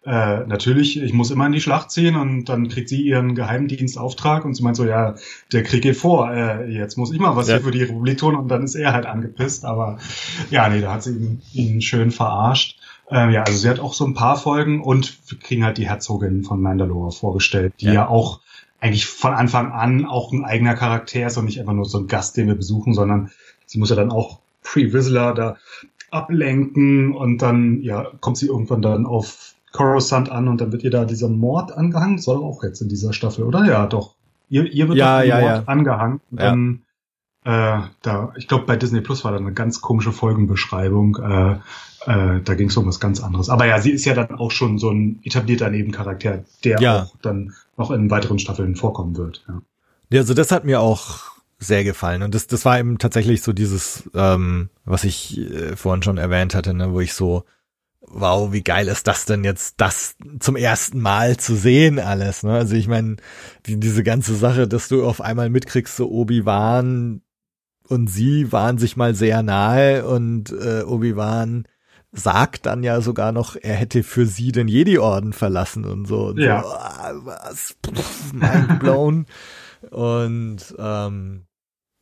äh, natürlich, ich muss immer in die Schlacht ziehen und dann kriegt sie ihren Geheimdienstauftrag und sie meint so, ja, der Krieg geht vor, äh, jetzt muss ich mal was Ja. hier für die Republik tun und dann ist er halt angepisst, aber ja, nee, da hat sie ihn, ihn schön verarscht. Ähm, ja, also sie hat auch so ein paar Folgen und wir kriegen halt die Herzogin von Mandalore vorgestellt, die Ja. ja, auch eigentlich von Anfang an auch ein eigener Charakter ist und nicht einfach nur so ein Gast, den wir besuchen, sondern sie muss ja dann auch Pre-Whistler da ablenken und dann ja kommt sie irgendwann dann auf Coruscant an und dann wird ihr da dieser Mord angehangen. Soll auch jetzt in dieser Staffel, oder? Ja, doch. Ihr, ihr wird Ja, ja, Mord ja. angehangen. Und Ja. Dann, äh, da, ich glaube, bei Disney Plus war da eine ganz komische Folgenbeschreibung. Äh, äh, da ging es um was ganz anderes. Aber ja, sie ist ja dann auch schon so ein etablierter Nebencharakter, der Ja. auch dann noch in weiteren Staffeln vorkommen wird. Ja. Ja, also das hat mir auch sehr gefallen. Und das, das war eben tatsächlich so dieses, ähm, was ich äh, vorhin schon erwähnt hatte, ne, wo ich so, wow, wie geil ist das denn jetzt, das zum ersten Mal zu sehen alles. Ne? Also ich meine, die, diese ganze Sache, dass du auf einmal mitkriegst, so Obi-Wan und sie waren sich mal sehr nahe und äh, Obi-Wan sagt dann ja sogar noch, er hätte für sie den Jedi-Orden verlassen und so. Und Ja. so ah, was? Pff, mind blown. [LAUGHS] und ähm,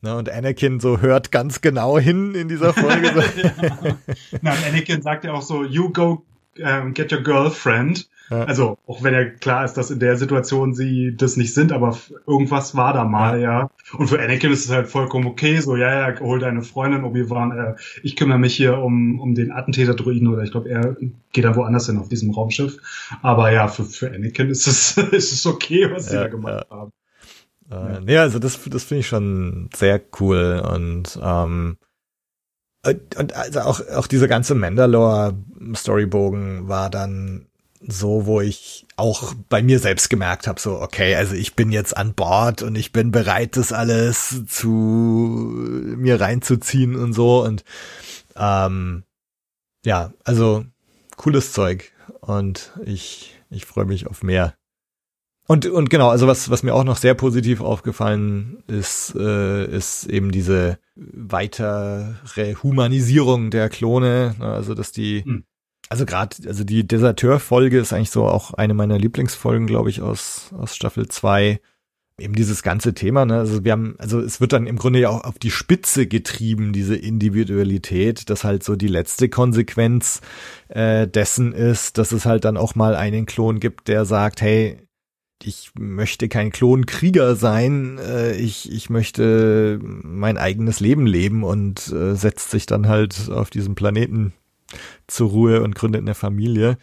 ne, und Anakin so hört ganz genau hin in dieser Folge. So. [LAUGHS] Na, Anakin sagt ja auch so, you go ähm, get your girlfriend. Ja. Also, auch wenn ja klar ist, dass in der Situation sie das nicht sind, aber irgendwas war da mal, ja. ja. Und für Anakin ist es halt vollkommen okay, so, ja, ja, hol deine Freundin, Obi-Wan, äh, ich kümmere mich hier um, um den Attentäter-Druiden oder ich glaube, er geht dann woanders hin auf diesem Raumschiff. Aber ja, für, für Anakin ist es, [LAUGHS] ist es okay, was sie da gemacht haben. Äh, ja. Nee, also das, das finde ich schon sehr cool und ähm, und also auch, auch dieser ganze Mandalore-Storybogen war dann so, wo ich auch bei mir selbst gemerkt habe, so, okay, also ich bin jetzt an Bord und ich bin bereit, das alles zu mir reinzuziehen und so. Und ähm, ja, also cooles Zeug. Und ich, ich freue mich auf mehr. Und, und genau, also was, was mir auch noch sehr positiv aufgefallen ist, äh, ist eben diese weitere Humanisierung der Klone, ne, also dass die, hm. also gerade, also die Deserteur-Folge ist eigentlich so auch eine meiner Lieblingsfolgen, glaube ich, aus, aus Staffel 2. Eben dieses ganze Thema, ne? Also wir haben, also es wird dann im Grunde ja auch auf die Spitze getrieben, diese Individualität, dass halt so die letzte Konsequenz äh, dessen ist, dass es halt dann auch mal einen Klon gibt, der sagt, hey, ich möchte kein Klonkrieger sein, äh, ich, ich möchte mein eigenes Leben leben und äh, setzt sich dann halt auf diesem Planeten zur Ruhe und gründet eine Familie.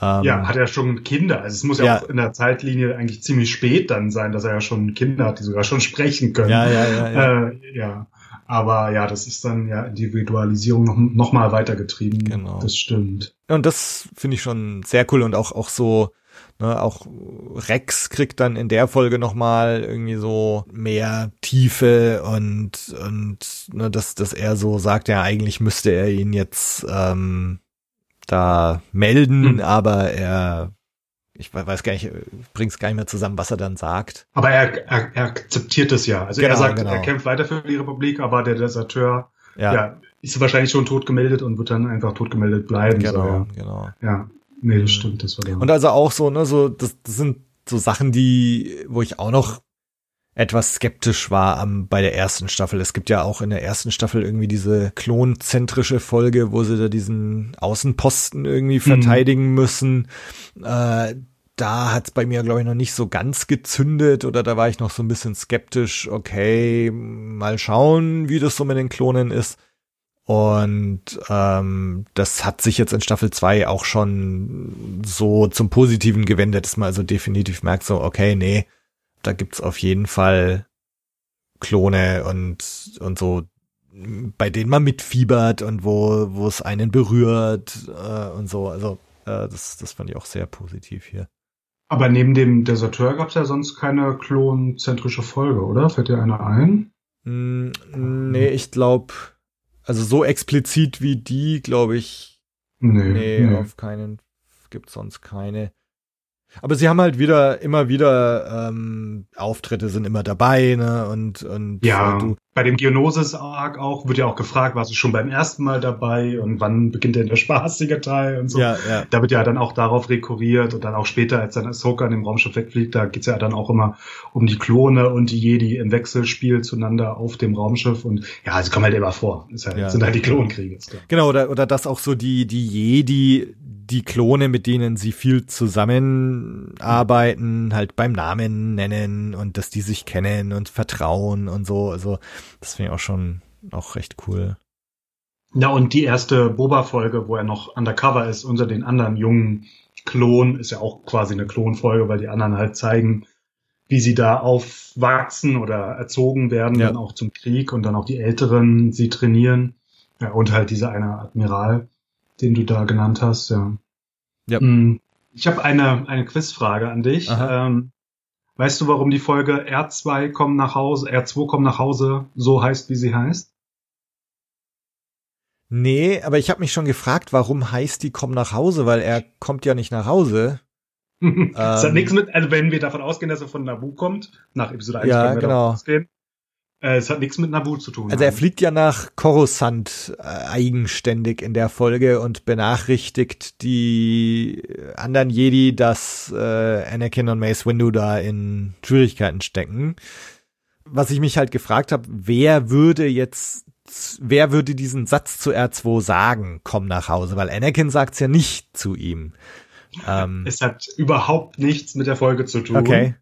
Ähm, ja, hat er schon Kinder. Also es muss ja, ja, auch in der Zeitlinie eigentlich ziemlich spät dann sein, dass er ja schon Kinder hat, die sogar schon sprechen können. Ja, ja, ja. Ja, äh, ja. aber ja, das ist dann ja Individualisierung noch, noch mal weitergetrieben. Genau. Das stimmt. Und das finde ich schon sehr cool und auch, auch so, Ne, auch Rex kriegt dann in der Folge nochmal irgendwie so mehr Tiefe und, und ne, dass, dass er so sagt, ja, eigentlich müsste er ihn jetzt ähm, da melden, hm. aber er ich weiß gar nicht, bringt's gar nicht mehr zusammen, was er dann sagt. Aber er, er, er akzeptiert es ja. Also genau, er sagt, genau. er kämpft weiter für die Republik, aber der Deserteur ja. ja. ist wahrscheinlich schon tot gemeldet und wird dann einfach tot gemeldet bleiben. Genau, so, ja. genau. Ja. Nee, das stimmt, das war dann. Und also auch so, ne, so, das, das sind so Sachen, die, wo ich auch noch etwas skeptisch war am, bei der ersten Staffel. Es gibt ja auch in der ersten Staffel irgendwie diese klonzentrische Folge, wo sie da diesen Außenposten irgendwie mhm. verteidigen mhm. müssen. Äh, da hat's bei mir, glaube ich, noch nicht so ganz gezündet oder da war ich noch so ein bisschen skeptisch. Okay, mal schauen, wie das so mit den Klonen ist. Und ähm, das hat sich jetzt in Staffel 2 auch schon so zum Positiven gewendet, dass man also definitiv merkt, so, okay, nee, da gibt's auf jeden Fall Klone und, und so, bei denen man mitfiebert und wo, wo es einen berührt äh, und so. Also äh, das, das fand ich auch sehr positiv hier. Aber neben dem Deserteur gab's ja sonst keine klonzentrische Folge, oder? Fällt dir einer ein? Mm, nee, ich glaube also so explizit wie die, glaube ich. Nee, nee, nee, auf keinen. Gibt sonst keine. Aber sie haben halt wieder, immer wieder ähm, Auftritte sind immer dabei, ne? Und, und ja, du, bei dem Geonosis-Arc auch wird ja auch gefragt, warst du schon beim ersten Mal dabei und wann beginnt denn der [LAUGHS] spaßige Teil und so. Ja, ja. Da wird ja dann auch darauf rekurriert und dann auch später, als dann Ahsoka in dem Raumschiff wegfliegt, da geht's ja dann auch immer um die Klone und die Jedi im Wechselspiel zueinander auf dem Raumschiff und ja, sie kommen halt immer vor. Ist halt, ja. sind halt die Klonkriege. Genau, oder, oder dass auch so die, die Jedi die Klone, mit denen sie viel zusammenarbeiten, halt beim Namen nennen und dass die sich kennen und vertrauen und so. Also das finde ich auch schon auch recht cool. Ja, und die erste Boba-Folge, wo er noch undercover ist unter den anderen jungen Klonen, ist ja auch quasi eine Klonfolge, weil die anderen halt zeigen, wie sie da aufwachsen oder erzogen werden, ja. dann auch zum Krieg und dann auch die Älteren sie trainieren. Ja, und halt dieser eine Admiral den du da genannt hast, ja. ja. Mm, ich habe eine, eine Quizfrage an dich. Ähm, weißt du, warum die Folge R2 kommen nach Hause, R2 kommen nach Hause so heißt, wie sie heißt? Nee, aber ich habe mich schon gefragt, warum heißt die kommen nach Hause, weil er kommt ja nicht nach Hause. [LAUGHS] das ähm, hat nichts mit, also wenn wir davon ausgehen, dass er von Nabu kommt, nach Episode 1 ja, können wir genau. davon ausgehen, äh, es hat nichts mit Nabu zu tun. Also er fliegt ja nach Coruscant äh, eigenständig in der Folge und benachrichtigt die anderen Jedi, dass äh, Anakin und Mace Windu da in Schwierigkeiten stecken. Was ich mich halt gefragt habe, wer würde jetzt wer würde diesen Satz zu R2 sagen, komm nach Hause, weil Anakin sagt's ja nicht zu ihm. Ähm, [LAUGHS] Es hat überhaupt nichts mit der Folge zu tun. okay.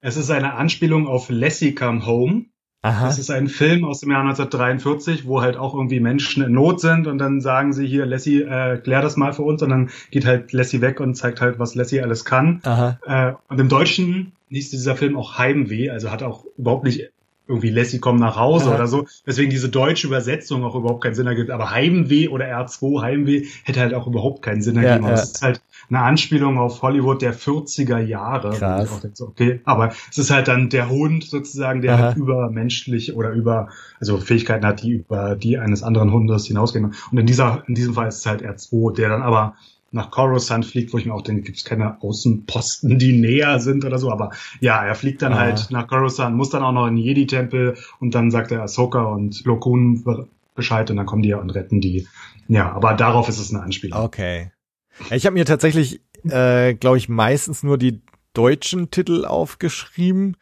Es ist eine Anspielung auf Lassie Come Home. Aha. Das ist ein Film aus dem Jahr 1943, wo halt auch irgendwie Menschen in Not sind und dann sagen sie hier, Lassie, äh, klär das mal für uns und dann geht halt Lassie weg und zeigt halt, was Lassie alles kann. Aha. Äh, und im Deutschen hieß dieser Film auch Heimweh, also hat auch überhaupt nicht irgendwie Lassie komm nach Hause Ja. oder so. Deswegen diese deutsche Übersetzung auch überhaupt keinen Sinn ergibt. Aber Heimweh oder R2 Heimweh hätte halt auch überhaupt keinen Sinn ergeben. Ja. es ist halt eine Anspielung auf Hollywood der 40er Jahre. Krass. so, okay, aber es ist halt dann der Hund sozusagen, der halt übermenschlich oder über, also Fähigkeiten hat, die über die eines anderen Hundes hinausgehen. Und in dieser, in diesem Fall ist es halt R2, der dann aber nach Coruscant fliegt, wo ich mir auch denke, gibt es keine Außenposten, die näher sind oder so. Aber ja, er fliegt dann Ah. halt nach Coruscant, muss dann auch noch in Jedi-Tempel und dann sagt er Ahsoka und Lokun be- Bescheid und dann kommen die ja und retten die. Ja, aber darauf ist es eine Anspielung. Okay. Ich habe mir tatsächlich, äh, glaube ich, meistens nur die deutschen Titel aufgeschrieben.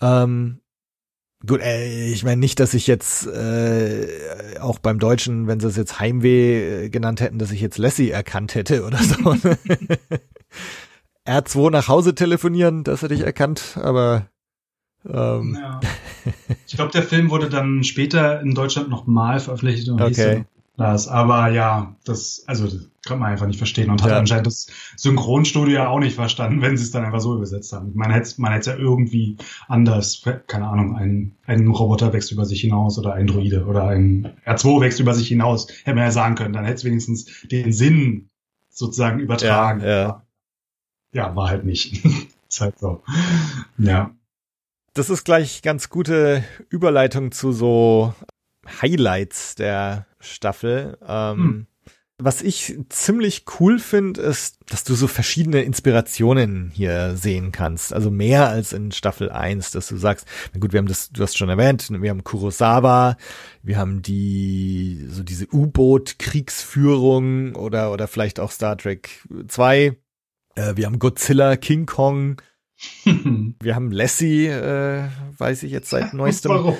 Ähm, gut, äh, ich meine nicht, dass ich jetzt äh, auch beim Deutschen, wenn sie es jetzt Heimweh äh, genannt hätten, dass ich jetzt Lassie erkannt hätte oder so. [LAUGHS] R2 nach Hause telefonieren, das hätte ich erkannt, aber ähm, Ja. Ich glaube, der Film wurde dann später in Deutschland nochmal veröffentlicht und hieß Okay. dann das. Aber ja, das, also das kann man einfach nicht verstehen und hat Ja. anscheinend das Synchronstudio ja auch nicht verstanden, wenn sie es dann einfach so übersetzt haben. Man hätte man hätte es ja irgendwie anders, keine Ahnung, ein, ein Roboter wächst über sich hinaus oder ein Droide oder ein R2 wächst über sich hinaus, hätte man ja sagen können. Dann hätte es wenigstens den Sinn sozusagen übertragen. Ja, ja. ja war halt nicht. [LAUGHS] ist halt so. Ja. Das ist gleich ganz gute Überleitung zu so Highlights der Staffel. Ähm, Hm. Was ich ziemlich cool finde, ist, dass du so verschiedene Inspirationen hier sehen kannst. Also mehr als in Staffel 1, dass du sagst, na gut, wir haben das, du hast schon erwähnt, wir haben Kurosawa, wir haben die, so diese U-Boot-Kriegsführung oder, oder vielleicht auch Star Trek 2. Äh, wir haben Godzilla, King Kong, [LAUGHS] wir haben Lassie, äh, weiß ich jetzt seit [LAUGHS] neuestem. Warum?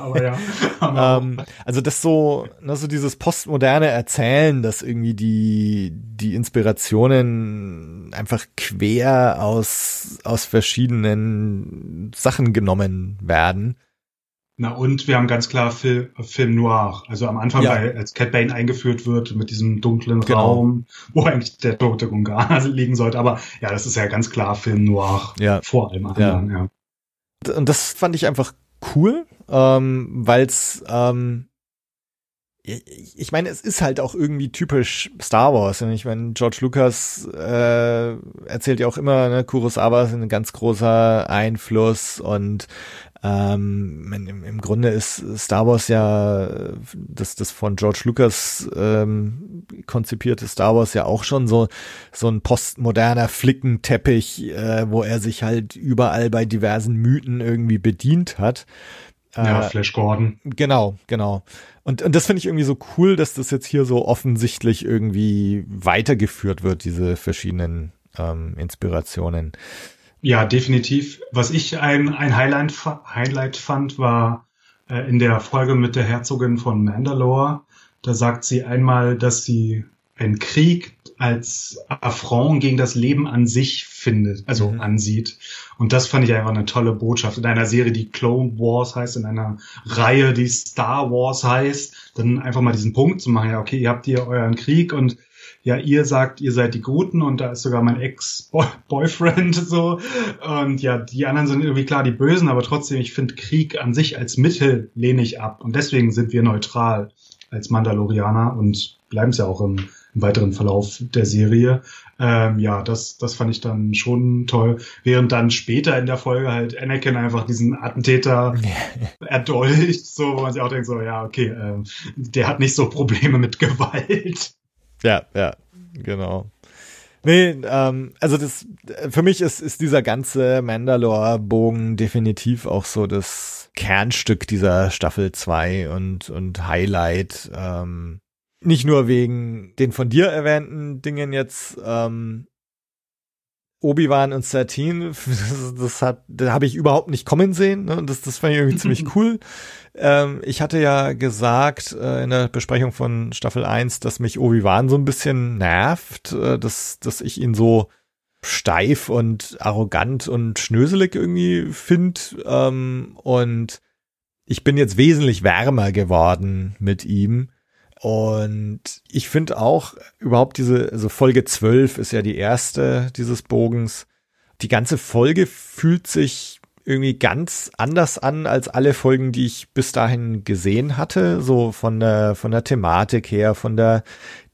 Aber ja. [LAUGHS] Ähm, also das so, ne, so dieses postmoderne Erzählen, dass irgendwie die, die Inspirationen einfach quer aus, aus verschiedenen Sachen genommen werden. Na und wir haben ganz klar Film, Film Noir. Also am Anfang, Ja. bei, als Cat Bane eingeführt wird mit diesem dunklen Genau. Raum, wo eigentlich der tote Gunganer [LAUGHS] liegen sollte. Aber ja, das ist ja ganz klar Film Noir. Ja. Vor allem anderen, ja. Und das fand ich einfach cool, ähm, weil's, ähm, ich meine, es ist halt auch irgendwie typisch Star Wars. Und ich meine, George Lucas äh, erzählt ja auch immer, ne, Kurosawa ist ein ganz großer Einfluss und ähm, im, Grunde ist Star Wars ja das, das von George Lucas ähm, konzipierte Star Wars ja auch schon so so ein postmoderner Flickenteppich, äh, wo er sich halt überall bei diversen Mythen irgendwie bedient hat. Ja, Äh, Flash Gordon. Genau, genau. Und, und das finde ich irgendwie so cool, dass das jetzt hier so offensichtlich irgendwie weitergeführt wird, diese verschiedenen ähm, Inspirationen. Ja, definitiv. Was ich ein, ein Highlight, Highlight fand, war äh, in der Folge mit der Herzogin von Mandalore. Da sagt sie einmal, dass sie einen Krieg als Affront gegen das Leben an sich findet, also Mhm. ansieht. Und das fand ich einfach eine tolle Botschaft. In einer Serie, die Clone Wars heißt, in einer Reihe, die Star Wars heißt, dann einfach mal diesen Punkt zu machen, ja, okay, ihr habt hier euren Krieg und ja, ihr sagt, ihr seid die Guten und da ist sogar mein Ex-Boyfriend [LAUGHS] so. Und ja, die anderen sind irgendwie klar die Bösen, aber trotzdem, ich finde Krieg an sich als Mittel lehne ich ab. Und deswegen sind wir neutral als Mandalorianer und bleiben es ja auch im, im weiteren Verlauf der Serie. Ähm, ja, das, das fand ich dann schon toll. Während dann später in der Folge halt Anakin einfach diesen Attentäter [LAUGHS] erdolcht, so, wo man sich auch denkt, so, ja, okay, ähm, der hat nicht so Probleme mit Gewalt. Ja, ja, genau. Nee, ähm, also das für mich ist, ist dieser ganze Mandalore-Bogen definitiv auch so das Kernstück dieser Staffel 2 und, und Highlight. Ähm, nicht nur wegen den von dir erwähnten Dingen jetzt, ähm, Obi-Wan und Satine, [LAUGHS] das, das hat, da habe ich überhaupt nicht kommen sehen. Ne? Das, das fand ich irgendwie ziemlich [LAUGHS] cool. Ähm, ich hatte ja gesagt äh, in der Besprechung von Staffel 1, dass mich Obi-Wan so ein bisschen nervt, äh, dass, dass ich ihn so steif und arrogant und schnöselig irgendwie find. Ähm, und ich bin jetzt wesentlich wärmer geworden mit ihm. Und ich finde auch überhaupt diese, also Folge 12 ist ja die erste dieses Bogens. Die ganze Folge fühlt sich irgendwie ganz anders an als alle Folgen, die ich bis dahin gesehen hatte, so von der von der Thematik her, von der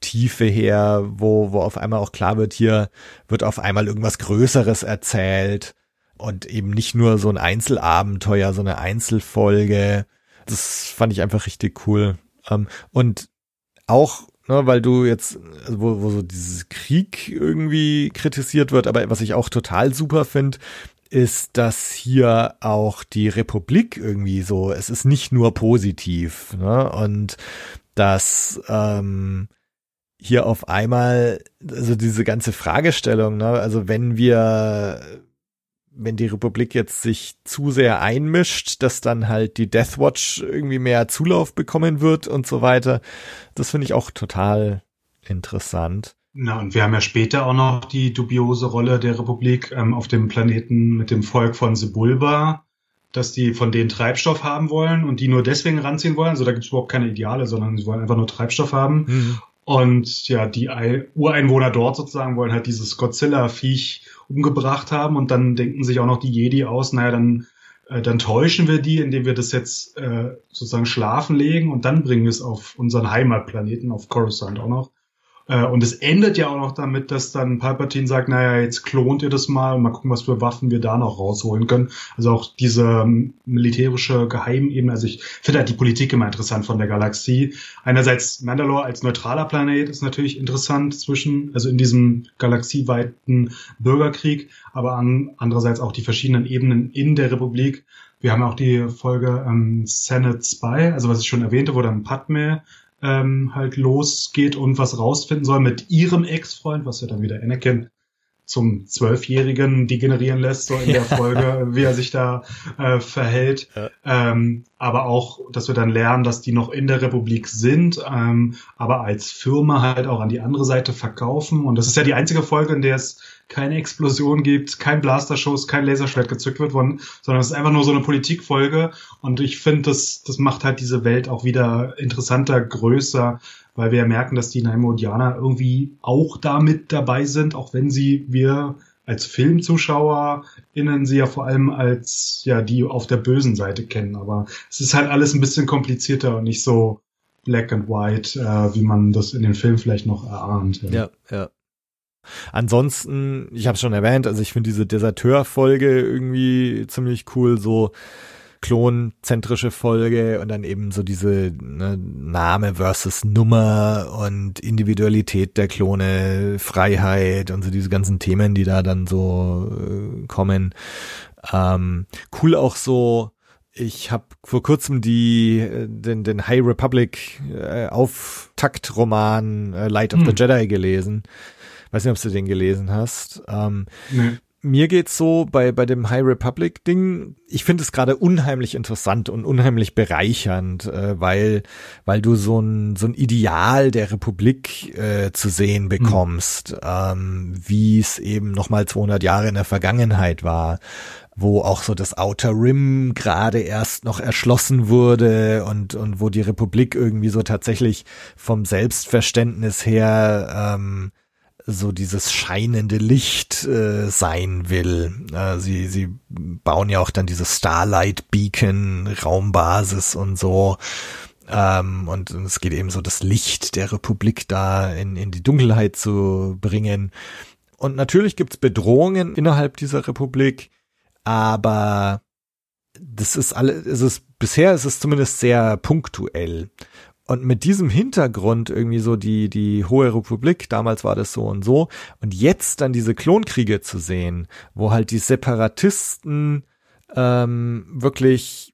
Tiefe her, wo wo auf einmal auch klar wird, hier wird auf einmal irgendwas Größeres erzählt und eben nicht nur so ein Einzelabenteuer, so eine Einzelfolge. Das fand ich einfach richtig cool. Ähm, und auch, ne, weil du jetzt, wo, wo so dieses Krieg irgendwie kritisiert wird, aber was ich auch total super finde, ist, dass hier auch die Republik irgendwie so, es ist nicht nur positiv, ne? Und dass ähm, hier auf einmal, also diese ganze Fragestellung, ne, also wenn wir wenn die Republik jetzt sich zu sehr einmischt, dass dann halt die Death Watch irgendwie mehr Zulauf bekommen wird und so weiter. Das finde ich auch total interessant. Na, und wir haben ja später auch noch die dubiose Rolle der Republik ähm, auf dem Planeten mit dem Volk von Sebulba, dass die von denen Treibstoff haben wollen und die nur deswegen ranziehen wollen. Also da gibt es überhaupt keine Ideale, sondern sie wollen einfach nur Treibstoff haben. Mhm. Und ja, die Ureinwohner dort sozusagen wollen halt dieses Godzilla-Viech umgebracht haben und dann denken sich auch noch die Jedi aus, naja, dann, äh, dann täuschen wir die, indem wir das jetzt äh, sozusagen schlafen legen und dann bringen wir es auf unseren Heimatplaneten, auf Coruscant auch noch. Äh, und es endet ja auch noch damit, dass dann Palpatine sagt, naja, jetzt klont ihr das mal und mal gucken, was für Waffen wir da noch rausholen können. Also auch diese ähm, militärische Geheimebene. Also ich finde halt die Politik immer interessant von der Galaxie. Einerseits Mandalore als neutraler Planet ist natürlich interessant zwischen, also in diesem galaxieweiten Bürgerkrieg, aber an, andererseits auch die verschiedenen Ebenen in der Republik. Wir haben auch die Folge ähm, Senate Spy, also was ich schon erwähnte, wo dann Padme ähm, halt losgeht und was rausfinden soll mit ihrem Ex-Freund, was ja dann wieder Anakin zum Zwölfjährigen degenerieren lässt, so in der [LAUGHS] Folge, wie er sich da äh, verhält. Ja. Ähm, aber auch, dass wir dann lernen, dass die noch in der Republik sind, ähm, aber als Firma halt auch an die andere Seite verkaufen. Und das ist ja die einzige Folge, in der es keine Explosion gibt, kein Blasterschuss, kein Laserschwert gezückt wird, worden, sondern es ist einfach nur so eine Politikfolge. Und ich finde, das, das macht halt diese Welt auch wieder interessanter, größer, weil wir merken, dass die Naimodianer irgendwie auch damit dabei sind, auch wenn sie wir als Filmzuschauer innen sie ja vor allem als ja die auf der bösen Seite kennen. Aber es ist halt alles ein bisschen komplizierter und nicht so black and white, äh, wie man das in den Filmen vielleicht noch erahnt. Ja, ja. ja. Ansonsten, ich habe schon erwähnt, also ich finde diese Deserteur-Folge irgendwie ziemlich cool, so klonzentrische Folge und dann eben so diese ne, Name versus Nummer und Individualität der Klone, Freiheit und so diese ganzen Themen, die da dann so äh, kommen. Ähm, cool auch so, ich habe vor kurzem die äh, den, den High Republic äh, Auftaktroman äh, Light of hm. the Jedi gelesen. Weiß nicht, ob du den gelesen hast. Ähm, nee. Mir geht's so bei, bei dem High Republic Ding, ich finde es gerade unheimlich interessant und unheimlich bereichernd, äh, weil, weil du so ein, so ein Ideal der Republik äh, zu sehen hm. bekommst, mhm. ähm, wie es eben nochmal 200 Jahre in der Vergangenheit war wo auch so das Outer Rim gerade erst noch erschlossen wurde und, und wo die Republik irgendwie so tatsächlich vom Selbstverständnis her ähm, so dieses scheinende Licht äh, sein will. Äh, sie, sie bauen ja auch dann diese Starlight Beacon Raumbasis und so. Ähm, und, und es geht eben so das Licht der Republik da in, in die Dunkelheit zu bringen. Und natürlich gibt's Bedrohungen innerhalb dieser Republik, aber das ist alles, es ist, bisher ist es zumindest sehr punktuell. Und mit diesem Hintergrund irgendwie so die, die Hohe Republik, damals war das so und so, und jetzt dann diese Klonkriege zu sehen, wo halt die Separatisten ähm, wirklich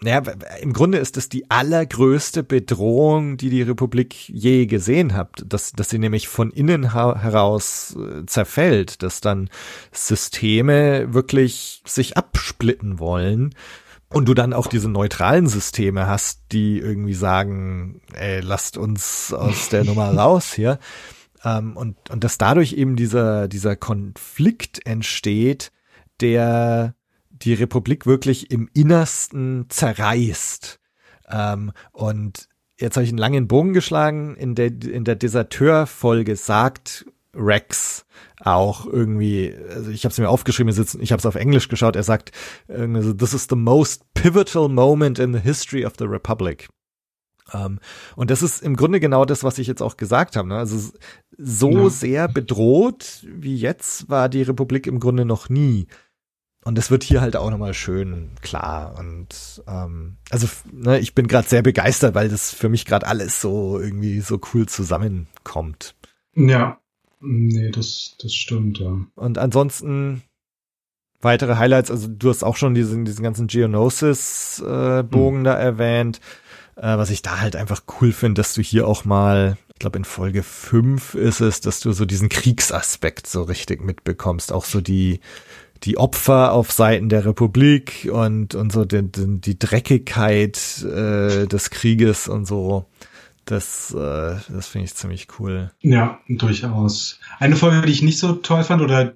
naja, im Grunde ist es die allergrößte Bedrohung, die die Republik je gesehen hat, dass, dass sie nämlich von innen heraus äh, zerfällt, dass dann Systeme wirklich sich absplitten wollen und du dann auch diese neutralen Systeme hast, die irgendwie sagen, ey, lasst uns aus der [LAUGHS] Nummer raus hier. Ähm, und, und dass dadurch eben dieser, dieser Konflikt entsteht, der die Republik wirklich im Innersten zerreißt. Ähm, und jetzt habe ich einen langen Bogen geschlagen. In der, in der Deserteur-Folge sagt Rex auch irgendwie, also ich habe es mir aufgeschrieben, ich habe es auf Englisch geschaut, er sagt, this is the most pivotal moment in the history of the Republic. Um, ähm, und das ist im Grunde genau das, was ich jetzt auch gesagt habe. Ne? Also so ja. sehr bedroht wie jetzt war die Republik im Grunde noch nie. Und es wird hier halt auch nochmal schön klar. Und ähm, also ne, ich bin gerade sehr begeistert, weil das für mich gerade alles so irgendwie so cool zusammenkommt. Ja, nee, das, das stimmt, ja. Und ansonsten weitere Highlights, also du hast auch schon diesen, diesen ganzen Geonosis-Bogen äh, da erwähnt. Äh, was ich da halt einfach cool finde, dass du hier auch mal, ich glaube in Folge 5 ist es, dass du so diesen Kriegsaspekt so richtig mitbekommst. Auch so die die Opfer auf Seiten der Republik und, und so die, die Dreckigkeit äh, des Krieges und so. Das, äh, das finde ich ziemlich cool. Ja, durchaus. Eine Folge, die ich nicht so toll fand, oder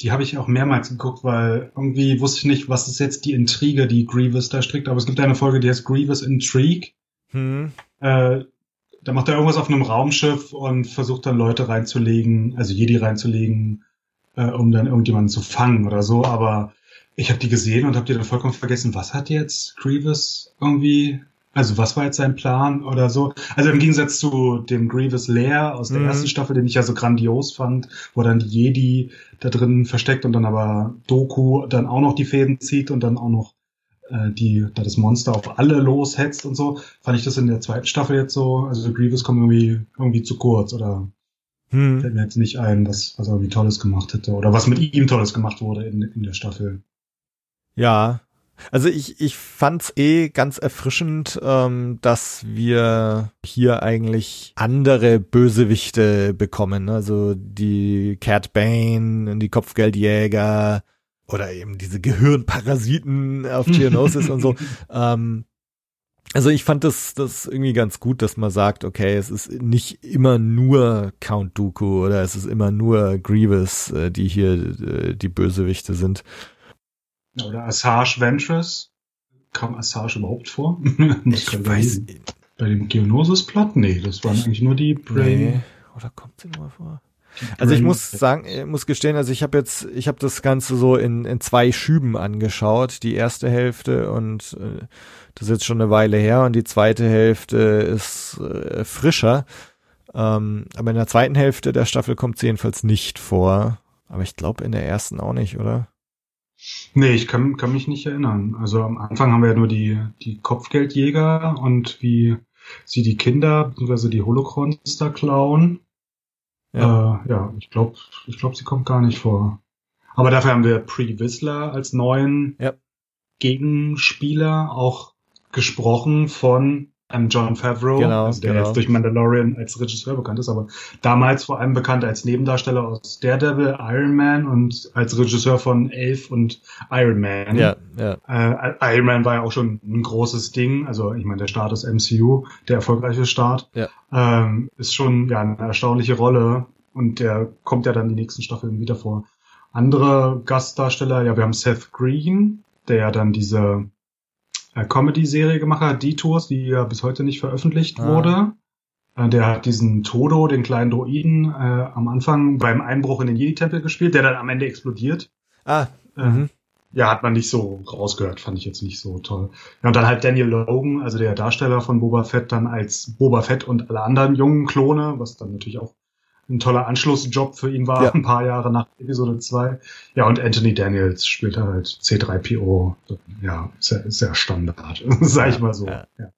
die habe ich auch mehrmals geguckt, weil irgendwie wusste ich nicht, was ist jetzt die Intrige, die Grievous da strickt. Aber es gibt eine Folge, die heißt Grievous Intrigue. Hm. Äh, da macht er irgendwas auf einem Raumschiff und versucht dann Leute reinzulegen, also Jedi reinzulegen, äh, um dann irgendjemanden zu fangen oder so, aber ich habe die gesehen und habe die dann vollkommen vergessen, was hat jetzt Grievous irgendwie, also was war jetzt sein Plan oder so. Also im Gegensatz zu dem Grievous Lair aus der mhm. ersten Staffel, den ich ja so grandios fand, wo dann die Jedi da drin versteckt und dann aber Doku dann auch noch die Fäden zieht und dann auch noch äh, die da das Monster auf alle loshetzt und so, fand ich das in der zweiten Staffel jetzt so, also Grievous kommt irgendwie irgendwie zu kurz oder hm. Fällt mir jetzt nicht ein, was, was er irgendwie Tolles gemacht hätte oder was mit ihm Tolles gemacht wurde in, in der Staffel. Ja, also ich, ich fand's eh ganz erfrischend, ähm, dass wir hier eigentlich andere Bösewichte bekommen. Also die Cat Bane, die Kopfgeldjäger oder eben diese Gehirnparasiten auf Geonosis und so. [LAUGHS] Ähm, also ich fand das, das irgendwie ganz gut, dass man sagt, okay, es ist nicht immer nur Count Dooku oder es ist immer nur Grievous, äh, die hier äh, die Bösewichte sind. Oder Asajj Ventress. Kam Asajj überhaupt vor? [LAUGHS] ich weiß Bei dem Geonosis-Plot? Nee, das waren eigentlich nur die Brain. Nee. Oder kommt sie nur vor? Also ich muss sagen, ich muss gestehen, also ich habe jetzt, ich habe das Ganze so in, in zwei Schüben angeschaut, die erste Hälfte und äh, das ist jetzt schon eine Weile her und die zweite Hälfte ist äh, frischer. Ähm, aber in der zweiten Hälfte der Staffel kommt sie jedenfalls nicht vor. Aber ich glaube in der ersten auch nicht, oder? Nee, ich kann, kann mich nicht erinnern. Also am Anfang haben wir ja nur die, die Kopfgeldjäger und wie sie die Kinder bzw. die Holocrons da klauen. Ja, äh, ja ich glaube, ich glaub, sie kommt gar nicht vor. Aber dafür haben wir Pre Whistler als neuen ja. Gegenspieler, auch gesprochen von einem John Favreau, genau, also der genau. jetzt durch Mandalorian als Regisseur bekannt ist, aber damals vor allem bekannt als Nebendarsteller aus Daredevil, Iron Man und als Regisseur von Elf und Iron Man. Ja, ja. Äh, Iron Man war ja auch schon ein großes Ding, also ich meine der Start des MCU, der erfolgreiche Start, ja. ähm, ist schon ja eine erstaunliche Rolle und der kommt ja dann die nächsten Staffeln wieder vor. Andere Gastdarsteller, ja, wir haben Seth Green, der ja dann diese Comedy-Serie gemacht hat, Detours, die ja bis heute nicht veröffentlicht ah. wurde. Äh, der hat diesen Todo, den kleinen Droiden, äh, am Anfang beim Einbruch in den Jedi-Tempel gespielt, der dann am Ende explodiert. Ah. Äh, mhm. Ja, hat man nicht so rausgehört, fand ich jetzt nicht so toll. Ja, und dann halt Daniel Logan, also der Darsteller von Boba Fett, dann als Boba Fett und alle anderen jungen Klone, was dann natürlich auch ein toller Anschlussjob für ihn war, ja. ein paar Jahre nach Episode 2. Ja, und Anthony Daniels spielt halt C3PO. Ja, sehr, sehr Standard, [LAUGHS] sag ich mal so. Ja. Ja.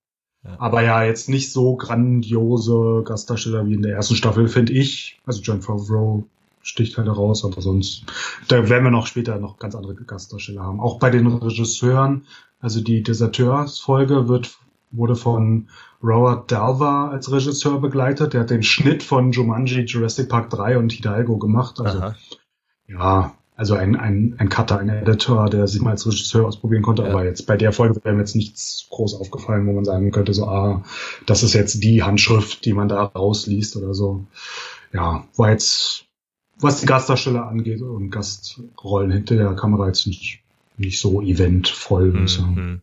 Aber ja, jetzt nicht so grandiose Gastdarsteller wie in der ersten Staffel, finde ich. Also John Favreau sticht halt heraus, aber sonst, da werden wir noch später noch ganz andere Gastdarsteller haben. Auch bei den Regisseuren, also die Deserteurs-Folge wird, wurde von Robert Dalva als Regisseur begleitet. Der hat den Schnitt von Jumanji, Jurassic Park 3 und Hidalgo gemacht. Also, Aha. ja, also ein, ein, ein Cutter, ein Editor, der sich mal als Regisseur ausprobieren konnte, Ja. aber jetzt bei der Folge wäre mir jetzt nichts groß aufgefallen, wo man sagen könnte, so, ah, das ist jetzt die Handschrift, die man da rausliest oder so. Ja, war jetzt, was die Gastdarsteller angeht und Gastrollen hinter der Kamera jetzt nicht, nicht so eventvoll, würde ich sagen.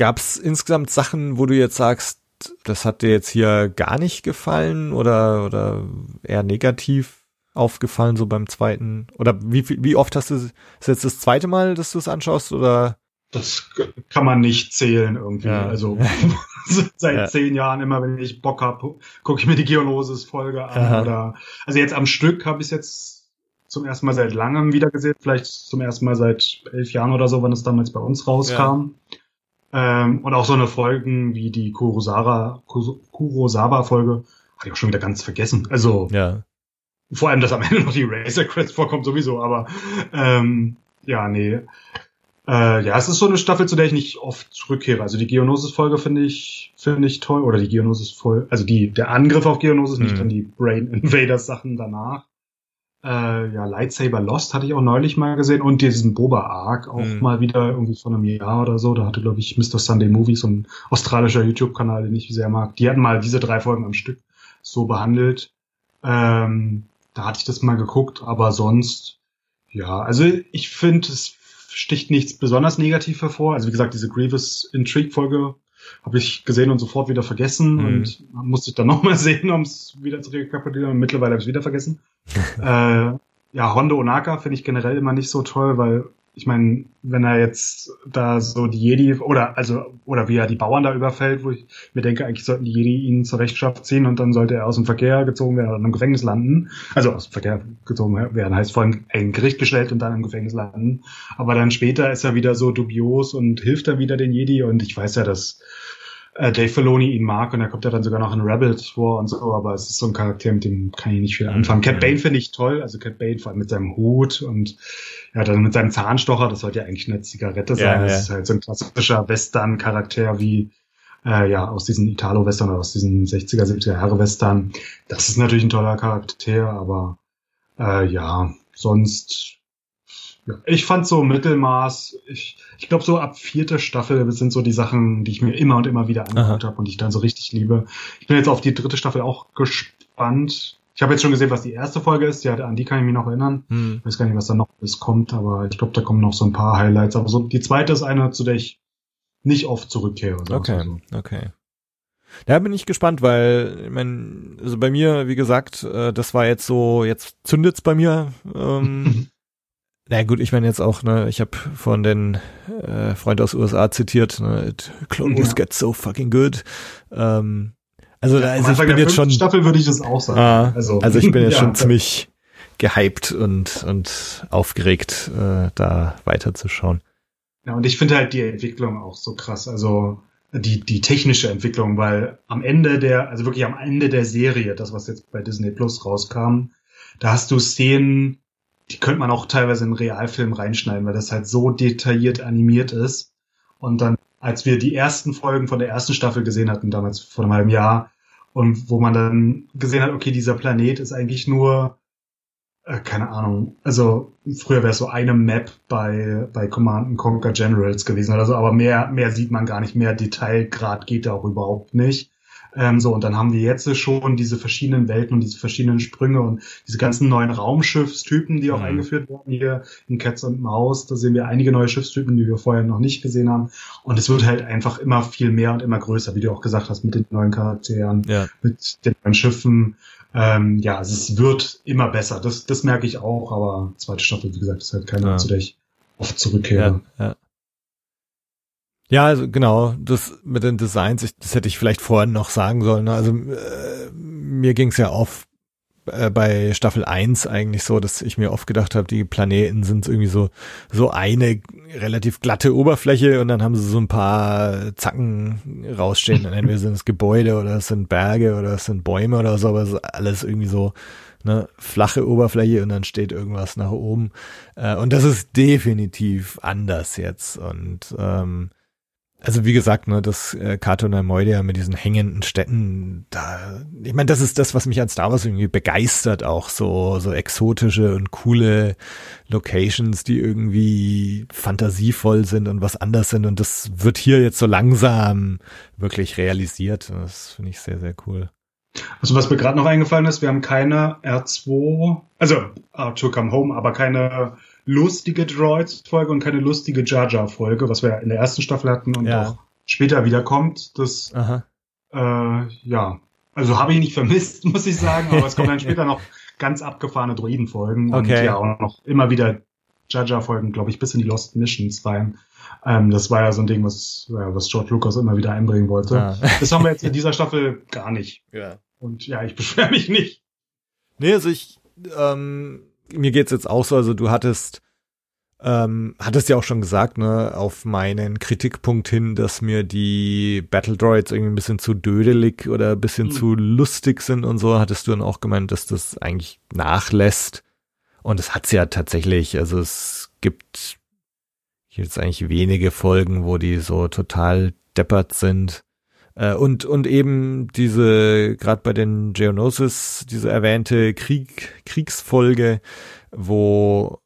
Mhm. Gab's insgesamt Sachen, wo du jetzt sagst, das hat dir jetzt hier gar nicht gefallen oder, oder eher negativ aufgefallen, so beim zweiten? Oder wie, wie oft hast du, ist jetzt das zweite Mal, dass du es anschaust oder? Das kann man nicht zählen irgendwie. Ja. Also [LAUGHS] seit Ja. zehn Jahren immer, wenn ich Bock hab, gucke ich mir die Geonosis-Folge an. Aha. Oder also jetzt am Stück habe ich es jetzt zum ersten Mal seit langem wieder gesehen, vielleicht zum ersten Mal seit elf Jahren oder so, wann es damals bei uns rauskam. Ähm, und auch so eine Folgen wie die Kurosara, Kurosawa-Folge, hatte ich auch schon wieder ganz vergessen. Also Ja. vor allem, dass am Ende noch die Razor Crest vorkommt, sowieso, aber ähm, ja, nee. Äh, ja, es ist so eine Staffel, zu der ich nicht oft zurückkehre. Also die Geonosis-Folge finde ich, finde ich toll. Oder die Geonosis-Folge, also die, der Angriff auf Geonosis, nicht Mhm. dann die Brain Invaders-Sachen danach. Äh, ja, Lightsaber Lost hatte ich auch neulich mal gesehen und diesen Boba Arc auch Mhm. mal wieder irgendwie von einem Jahr oder so. Da hatte, glaube ich, Mr. Sunday Movies, so ein australischer YouTube-Kanal, den ich sehr mag. Die hatten mal diese drei Folgen am Stück so behandelt. Ähm, da hatte ich das mal geguckt, aber sonst, ja, also ich finde, es sticht nichts besonders negativ hervor. Also wie gesagt, diese Grievous Intrigue-Folge habe ich gesehen und sofort wieder vergessen Mhm. und musste ich dann [LAUGHS] nochmal sehen, um es wieder zu rekapitulieren. Und mittlerweile habe ich es wieder vergessen. [LAUGHS] äh, ja, Hondo Onaka finde ich generell immer nicht so toll, weil ich meine, wenn er jetzt da so die Jedi oder also oder wie er die Bauern da überfällt, wo ich mir denke, eigentlich sollten die Jedi ihn zur Rechenschaft ziehen und dann sollte er aus dem Verkehr gezogen werden oder im Gefängnis landen. Also aus dem Verkehr gezogen werden heißt vor ein Gericht gestellt und dann im Gefängnis landen. Aber dann später ist er wieder so dubios und hilft er wieder den Jedi und ich weiß ja, dass äh, Dave Filoni ihn mag und er kommt ja dann sogar noch in Rebels vor und so, aber es ist so ein Charakter, mit dem kann ich nicht viel anfangen. Mhm. Cat Bane finde ich toll, also Cat Bane vor allem mit seinem Hut und ja, dann mit seinem Zahnstocher, das sollte ja eigentlich eine Zigarette sein. Ja, das ja. ist halt so ein klassischer Western-Charakter wie äh, ja, aus diesen Italo-Western oder aus diesen 60er, 70er Jahre Western. Das ist natürlich ein toller Charakter, aber äh, ja, sonst ja, ich fand so Mittelmaß, ich, ich glaube so ab vierte Staffel sind so die Sachen, die ich mir immer und immer wieder angeguckt habe und die ich dann so richtig liebe. Ich bin jetzt auf die dritte Staffel auch gespannt. Ich habe jetzt schon gesehen, was die erste Folge ist, ja, an die kann ich mich noch erinnern. Hm. Ich weiß gar nicht, was da noch alles kommt, aber ich glaube, da kommen noch so ein paar Highlights. Aber so die zweite ist eine, zu der ich nicht oft zurückkehre. Okay, so. okay. Da bin ich gespannt, weil, ich mein, also bei mir, wie gesagt, äh, das war jetzt so, jetzt zündet's bei mir. Ähm, [LAUGHS] na gut, ich meine jetzt auch, ne, ich habe von den äh, Freund aus USA zitiert, ne, Clone Wars Ja. gets so fucking good. Ähm, also, Am also ich bin jetzt schon, Staffel würde ich das auch sagen. ah, also, also ich bin [LAUGHS] jetzt ja, schon ziemlich gehypt und und aufgeregt, äh, da weiterzuschauen. Ja, und ich finde halt die Entwicklung auch so krass. Also die, die technische Entwicklung, weil am Ende der, also wirklich am Ende der Serie, das, was jetzt bei Disney Plus rauskam, da hast du Szenen, die könnte man auch teilweise in Realfilm reinschneiden, weil das halt so detailliert animiert ist. Und dann, als wir die ersten Folgen von der ersten Staffel gesehen hatten, damals vor einem halben Jahr, und wo man dann gesehen hat, okay, dieser Planet ist eigentlich nur äh, keine Ahnung, also früher wäre es so eine Map bei, bei Command and Conquer Generals gewesen oder so, aber mehr, mehr sieht man gar nicht, mehr Detailgrad geht da auch überhaupt nicht. Ähm, so, und dann haben wir jetzt schon diese verschiedenen Welten und diese verschiedenen Sprünge und diese ganzen neuen Raumschiffstypen, die auch Mhm. eingeführt wurden hier in Cats und Maus. Da sehen wir einige neue Schiffstypen, die wir vorher noch nicht gesehen haben. Und es wird halt einfach immer viel mehr und immer größer, wie du auch gesagt hast, mit den neuen Charakteren Ja. mit den neuen Schiffen. Ähm, ja, also es wird immer besser. Das, das merke ich auch, aber zweite Staffel, wie gesagt, ist halt keine, Ja. zu der ich oft zurückkehre. Ja, ja. Ja, also genau, das mit den Designs, ich, das hätte ich vielleicht vorhin noch sagen sollen. ne? Also äh, mir ging's ja auf äh, bei Staffel 1 eigentlich so, dass ich mir oft gedacht habe, die Planeten sind irgendwie so, so eine relativ glatte Oberfläche und dann haben sie so ein paar Zacken rausstehen. Und entweder sind es Gebäude oder es sind Berge oder es sind Bäume oder so, aber es ist alles irgendwie so eine flache Oberfläche und dann steht irgendwas nach oben. Äh, und das ist definitiv anders jetzt. Und ähm, also wie gesagt, ne, das äh, Moidia mit diesen hängenden Städten, da, ich meine, das ist das, was mich an Star Wars irgendwie begeistert, auch so so exotische und coole Locations, die irgendwie fantasievoll sind und was anders sind und das wird hier jetzt so langsam wirklich realisiert. Das finde ich sehr sehr cool. Also was mir gerade noch eingefallen ist, wir haben keine R2, also R2 Come Home, aber keine lustige Droids-Folge und keine lustige Jar Jar-Folge, was wir in der ersten Staffel hatten und ja. auch später wiederkommt. Das, Aha. Äh, ja, also habe ich nicht vermisst, [LAUGHS] muss ich sagen, aber es kommen dann [LAUGHS] später noch ganz abgefahrene Droiden-Folgen okay. und ja auch noch immer wieder Jar Jar-Folgen, glaube ich, bis in die Lost Missions rein. Ähm, das war ja so ein Ding, was, ja, was George Lucas immer wieder einbringen wollte. Ja. [LAUGHS] Das haben wir jetzt in dieser Staffel gar nicht. Ja. Und ja, ich beschwere mich nicht. Nee, also ich, ähm, mir geht's jetzt auch so, also du hattest, ähm, hattest ja auch schon gesagt, ne, auf meinen Kritikpunkt hin, dass mir die Battle Droids irgendwie ein bisschen zu dödelig oder ein bisschen mhm. zu lustig sind und so, hattest du dann auch gemeint, dass das eigentlich nachlässt. Und es hat's ja tatsächlich, also es gibt jetzt eigentlich wenige Folgen, wo die so total deppert sind. Äh, und, und eben diese, gerade bei den Geonosis, diese erwähnte Krieg, Kriegsfolge, wo,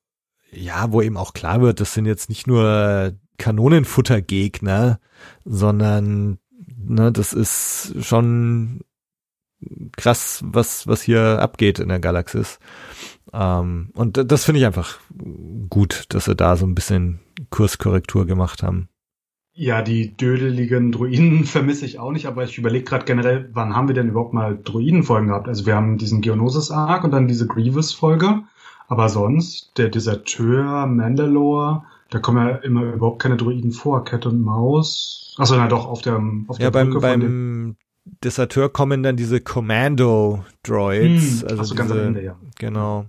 ja, wo eben auch klar wird, das sind jetzt nicht nur Kanonenfuttergegner, sondern, ne, das ist schon krass, was, was hier abgeht in der Galaxis. Ähm, und das finde ich einfach gut, dass sie da so ein bisschen Kurskorrektur gemacht haben. Ja, die dödeligen Druiden [LAUGHS] vermisse ich auch nicht, aber ich überlege gerade generell, wann haben wir denn überhaupt mal Druidenfolgen gehabt? Also wir haben diesen Geonosis-Arc und dann diese Grievous-Folge, aber sonst, der Deserteur, Mandalore, da kommen ja immer überhaupt keine Druiden vor, Cat und Maus. Achso, na doch, auf der, auf der ja, beim, beim Deserteur kommen dann diese Commando-Droids. Hm, also Achso, ganz am Ende, ja. Genau.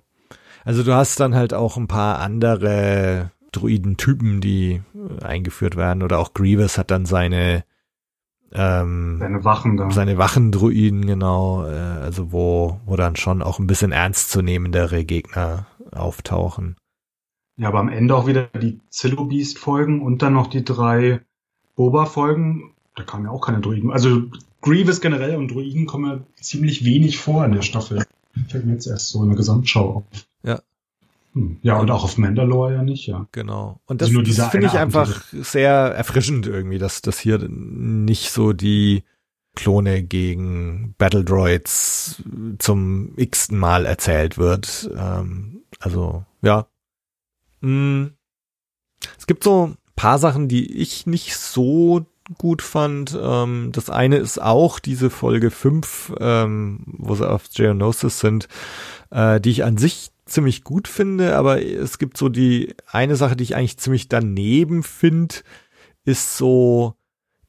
Also du hast dann halt auch ein paar andere Druidentypen, die äh, eingeführt werden. Oder auch Grievous hat dann seine ähm, seine Wachen da. Seine Wachendruiden, genau. Äh, also wo, wo dann schon auch ein bisschen ernstzunehmendere Gegner auftauchen. Ja, aber am Ende auch wieder die Zillow Beast Folgen und dann noch die drei Boba Folgen. Da kamen ja auch keine Druiden. Also Grievous generell und Druiden kommen ja ziemlich wenig vor in der Staffel. Fällt mir jetzt erst so in der Gesamtschau auf. Ja, hm. Ja, und auch auf Mandalore ja nicht, ja. Genau. Und das, also das finde ich einfach sehr erfrischend irgendwie, dass das hier nicht so die Klone gegen Battle Droids zum x-ten Mal erzählt wird. Ähm, also, ja. Hm. Es gibt so paar Sachen, die ich nicht so gut fand. Ähm, das eine ist auch diese Folge 5, ähm, wo sie auf Geonosis sind, äh, die ich an sich ziemlich gut finde, aber es gibt so die eine Sache, die ich eigentlich ziemlich daneben finde, ist so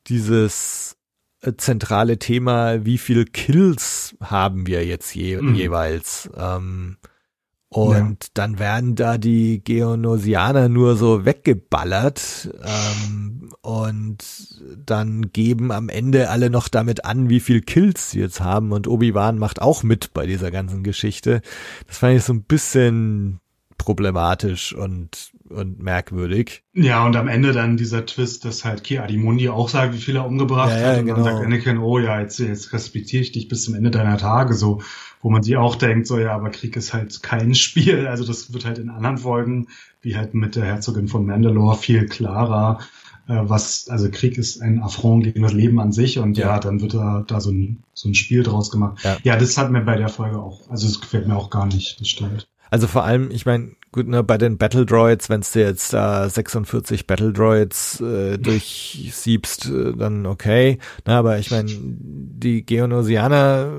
dieses äh, zentrale Thema, wie viel Kills haben wir jetzt je, mhm. jeweils. Ähm, und ja. dann werden da die Geonosianer nur so weggeballert ähm, und dann geben am Ende alle noch damit an, wie viel Kills sie jetzt haben. Und Obi-Wan macht auch mit bei dieser ganzen Geschichte. Das fand ich so ein bisschen problematisch und und merkwürdig. Ja, und am Ende dann dieser Twist, dass halt Ki Adimundi auch sagt, wie viel er umgebracht ja, ja, hat. Und genau. dann sagt Anakin, oh ja, jetzt, jetzt respektiere ich dich bis zum Ende deiner Tage, so, wo man sich auch denkt, so ja, aber Krieg ist halt kein [LAUGHS] Spiel. Also das wird halt in anderen Folgen, wie halt mit der Herzogin von Mandalore, viel klarer. Äh, was, also Krieg ist ein Affront gegen das Leben an sich und ja, ja dann wird da, da so ein, so ein Spiel draus gemacht. Ja. ja, das hat mir bei der Folge auch, also es gefällt mir auch gar nicht, das stimmt. Also vor allem, ich meine, gut, ne, bei den Battle Droids, wenn du jetzt da äh, 46 Battle Droids äh, durchsiebst, äh, dann okay. Na, aber ich meine, die Geonosianer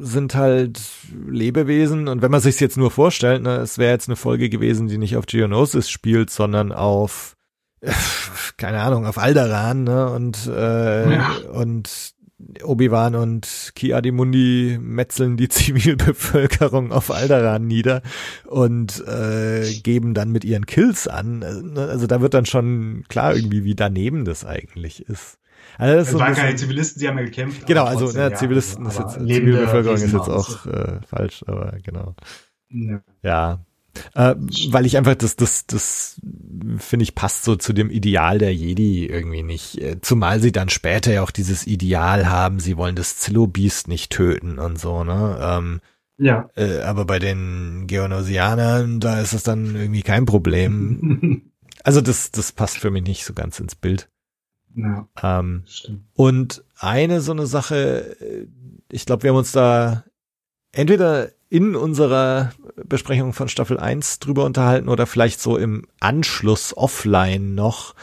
sind halt Lebewesen und wenn man sich jetzt nur vorstellt, ne, es wäre jetzt eine Folge gewesen, die nicht auf Geonosis spielt, sondern auf [LAUGHS] keine Ahnung, auf Alderan, ne? Und äh, ja. und Obi-Wan und Ki-Adi-Mundi metzeln die [LAUGHS] Zivilbevölkerung auf Alderaan nieder und äh, geben dann mit ihren Kills an. Also da wird dann schon klar irgendwie, wie daneben das eigentlich ist. Also das es so waren keine Zivilisten, sie haben ja gekämpft. Genau, also trotzdem, ne, Zivilisten also, ist jetzt, Zivilbevölkerung ist jetzt auch äh, falsch, aber genau. Ja. ja. Äh, weil ich einfach das, das, das finde ich passt so zu dem Ideal der Jedi irgendwie nicht. Äh, zumal sie dann später ja auch dieses Ideal haben, sie wollen das Zillo-Beast nicht töten und so, ne? Ähm, ja. Äh, aber bei den Geonosianern, da ist es dann irgendwie kein Problem. [LAUGHS] also das, das passt für mich nicht so ganz ins Bild. Ja, ähm, stimmt. Und eine so eine Sache, äh, ich glaube, wir haben uns da entweder in unserer Besprechung von Staffel 1 drüber unterhalten oder vielleicht so im Anschluss offline noch.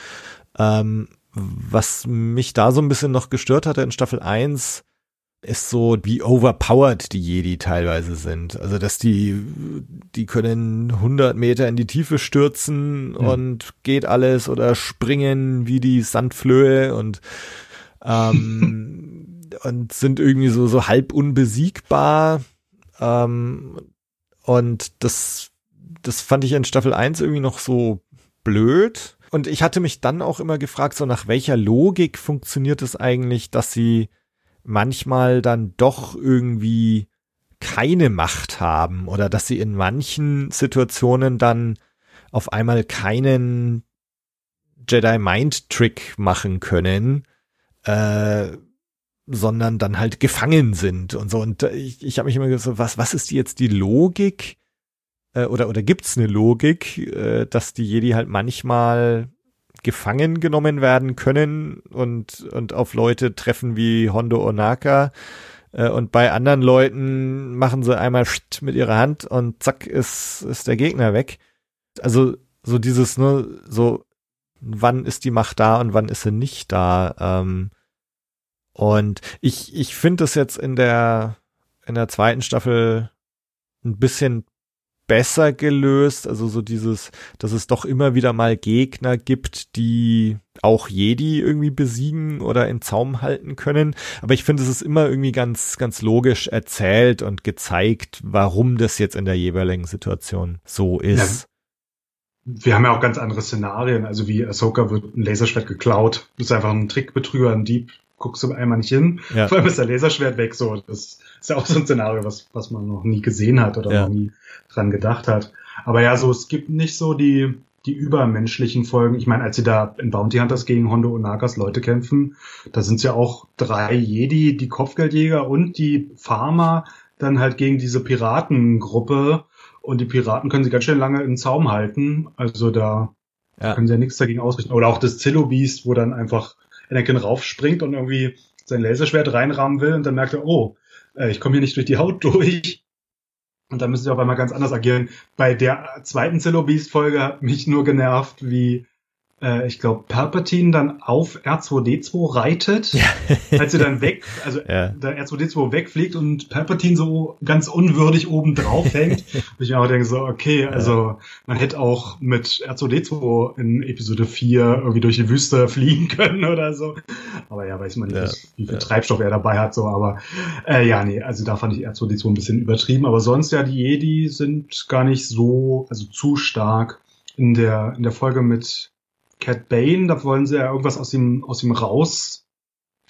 Ähm, was mich da so ein bisschen noch gestört hatte in Staffel 1, ist so, wie overpowered die Jedi teilweise sind. Also, dass die, die können 100 Meter in die Tiefe stürzen ja. und geht alles oder springen wie die Sandflöhe und, ähm, [LAUGHS] und sind irgendwie so, so halb unbesiegbar. Ähm, und das, das fand ich in Staffel 1 irgendwie noch so blöd. Und ich hatte mich dann auch immer gefragt, so nach welcher Logik funktioniert es eigentlich, dass sie manchmal dann doch irgendwie keine Macht haben oder dass sie in manchen Situationen dann auf einmal keinen Jedi Mind Trick machen können, äh, sondern dann halt gefangen sind und so. Und ich, ich habe mich immer gesagt, was, was ist jetzt die Logik? Äh, oder oder gibt's eine Logik, äh, dass die Jedi halt manchmal gefangen genommen werden können und, und auf Leute treffen wie Hondo Onaka. Äh, und bei anderen Leuten machen sie einmal mit ihrer Hand und zack ist, ist der Gegner weg. Also so dieses, ne, so wann ist die Macht da und wann ist sie nicht da. Ähm, und ich, ich finde das jetzt in der, in der zweiten Staffel ein bisschen besser gelöst. Also so dieses, dass es doch immer wieder mal Gegner gibt, die auch Jedi irgendwie besiegen oder in Zaum halten können. Aber ich finde, es ist immer irgendwie ganz, ganz logisch erzählt und gezeigt, warum das jetzt in der jeweiligen Situation so ist. Ja wir haben ja auch ganz andere Szenarien, also wie Ahsoka wird ein Laserschwert geklaut, das ist einfach ein Trickbetrüger, ein Dieb, guckst du einmal nicht hin, ja. vor allem ist der Laserschwert weg, so, das ist ja auch so ein Szenario, was, was man noch nie gesehen hat oder ja. noch nie dran gedacht hat. Aber ja, so, es gibt nicht so die, die übermenschlichen Folgen. Ich meine, als sie da in Bounty Hunters gegen Hondo und Nagas Leute kämpfen, da sind ja auch drei Jedi, die Kopfgeldjäger und die Farmer, dann halt gegen diese Piratengruppe, und die Piraten können sie ganz schön lange in Zaum halten. Also da ja. können sie ja nichts dagegen ausrichten. Oder auch das Zillow Beast, wo dann einfach Anakin raufspringt und irgendwie sein Laserschwert reinrahmen will und dann merkt er, oh, äh, ich komme hier nicht durch die Haut [LAUGHS] durch. Und dann müssen sie auf einmal ganz anders agieren. Bei der zweiten Zillow Beast Folge hat mich nur genervt, wie äh, ich glaube, Palpatine dann auf R2D2 reitet, ja. [LAUGHS] als sie dann weg, also ja. der R2D2 wegfliegt und Palpatine so ganz unwürdig oben drauf hängt. [LAUGHS] und ich mir auch denke so, okay, also man hätte auch mit R2D2 in Episode 4 irgendwie durch die Wüste fliegen können [LAUGHS] oder so. Aber ja, weiß man nicht, ja. wie viel Treibstoff er dabei hat, so, aber äh, ja, nee, also da fand ich R2D2 ein bisschen übertrieben, aber sonst ja, die Jedi sind gar nicht so, also zu stark in der, in der Folge mit Cat Bane, da wollen sie ja irgendwas aus ihm, aus ihm raus,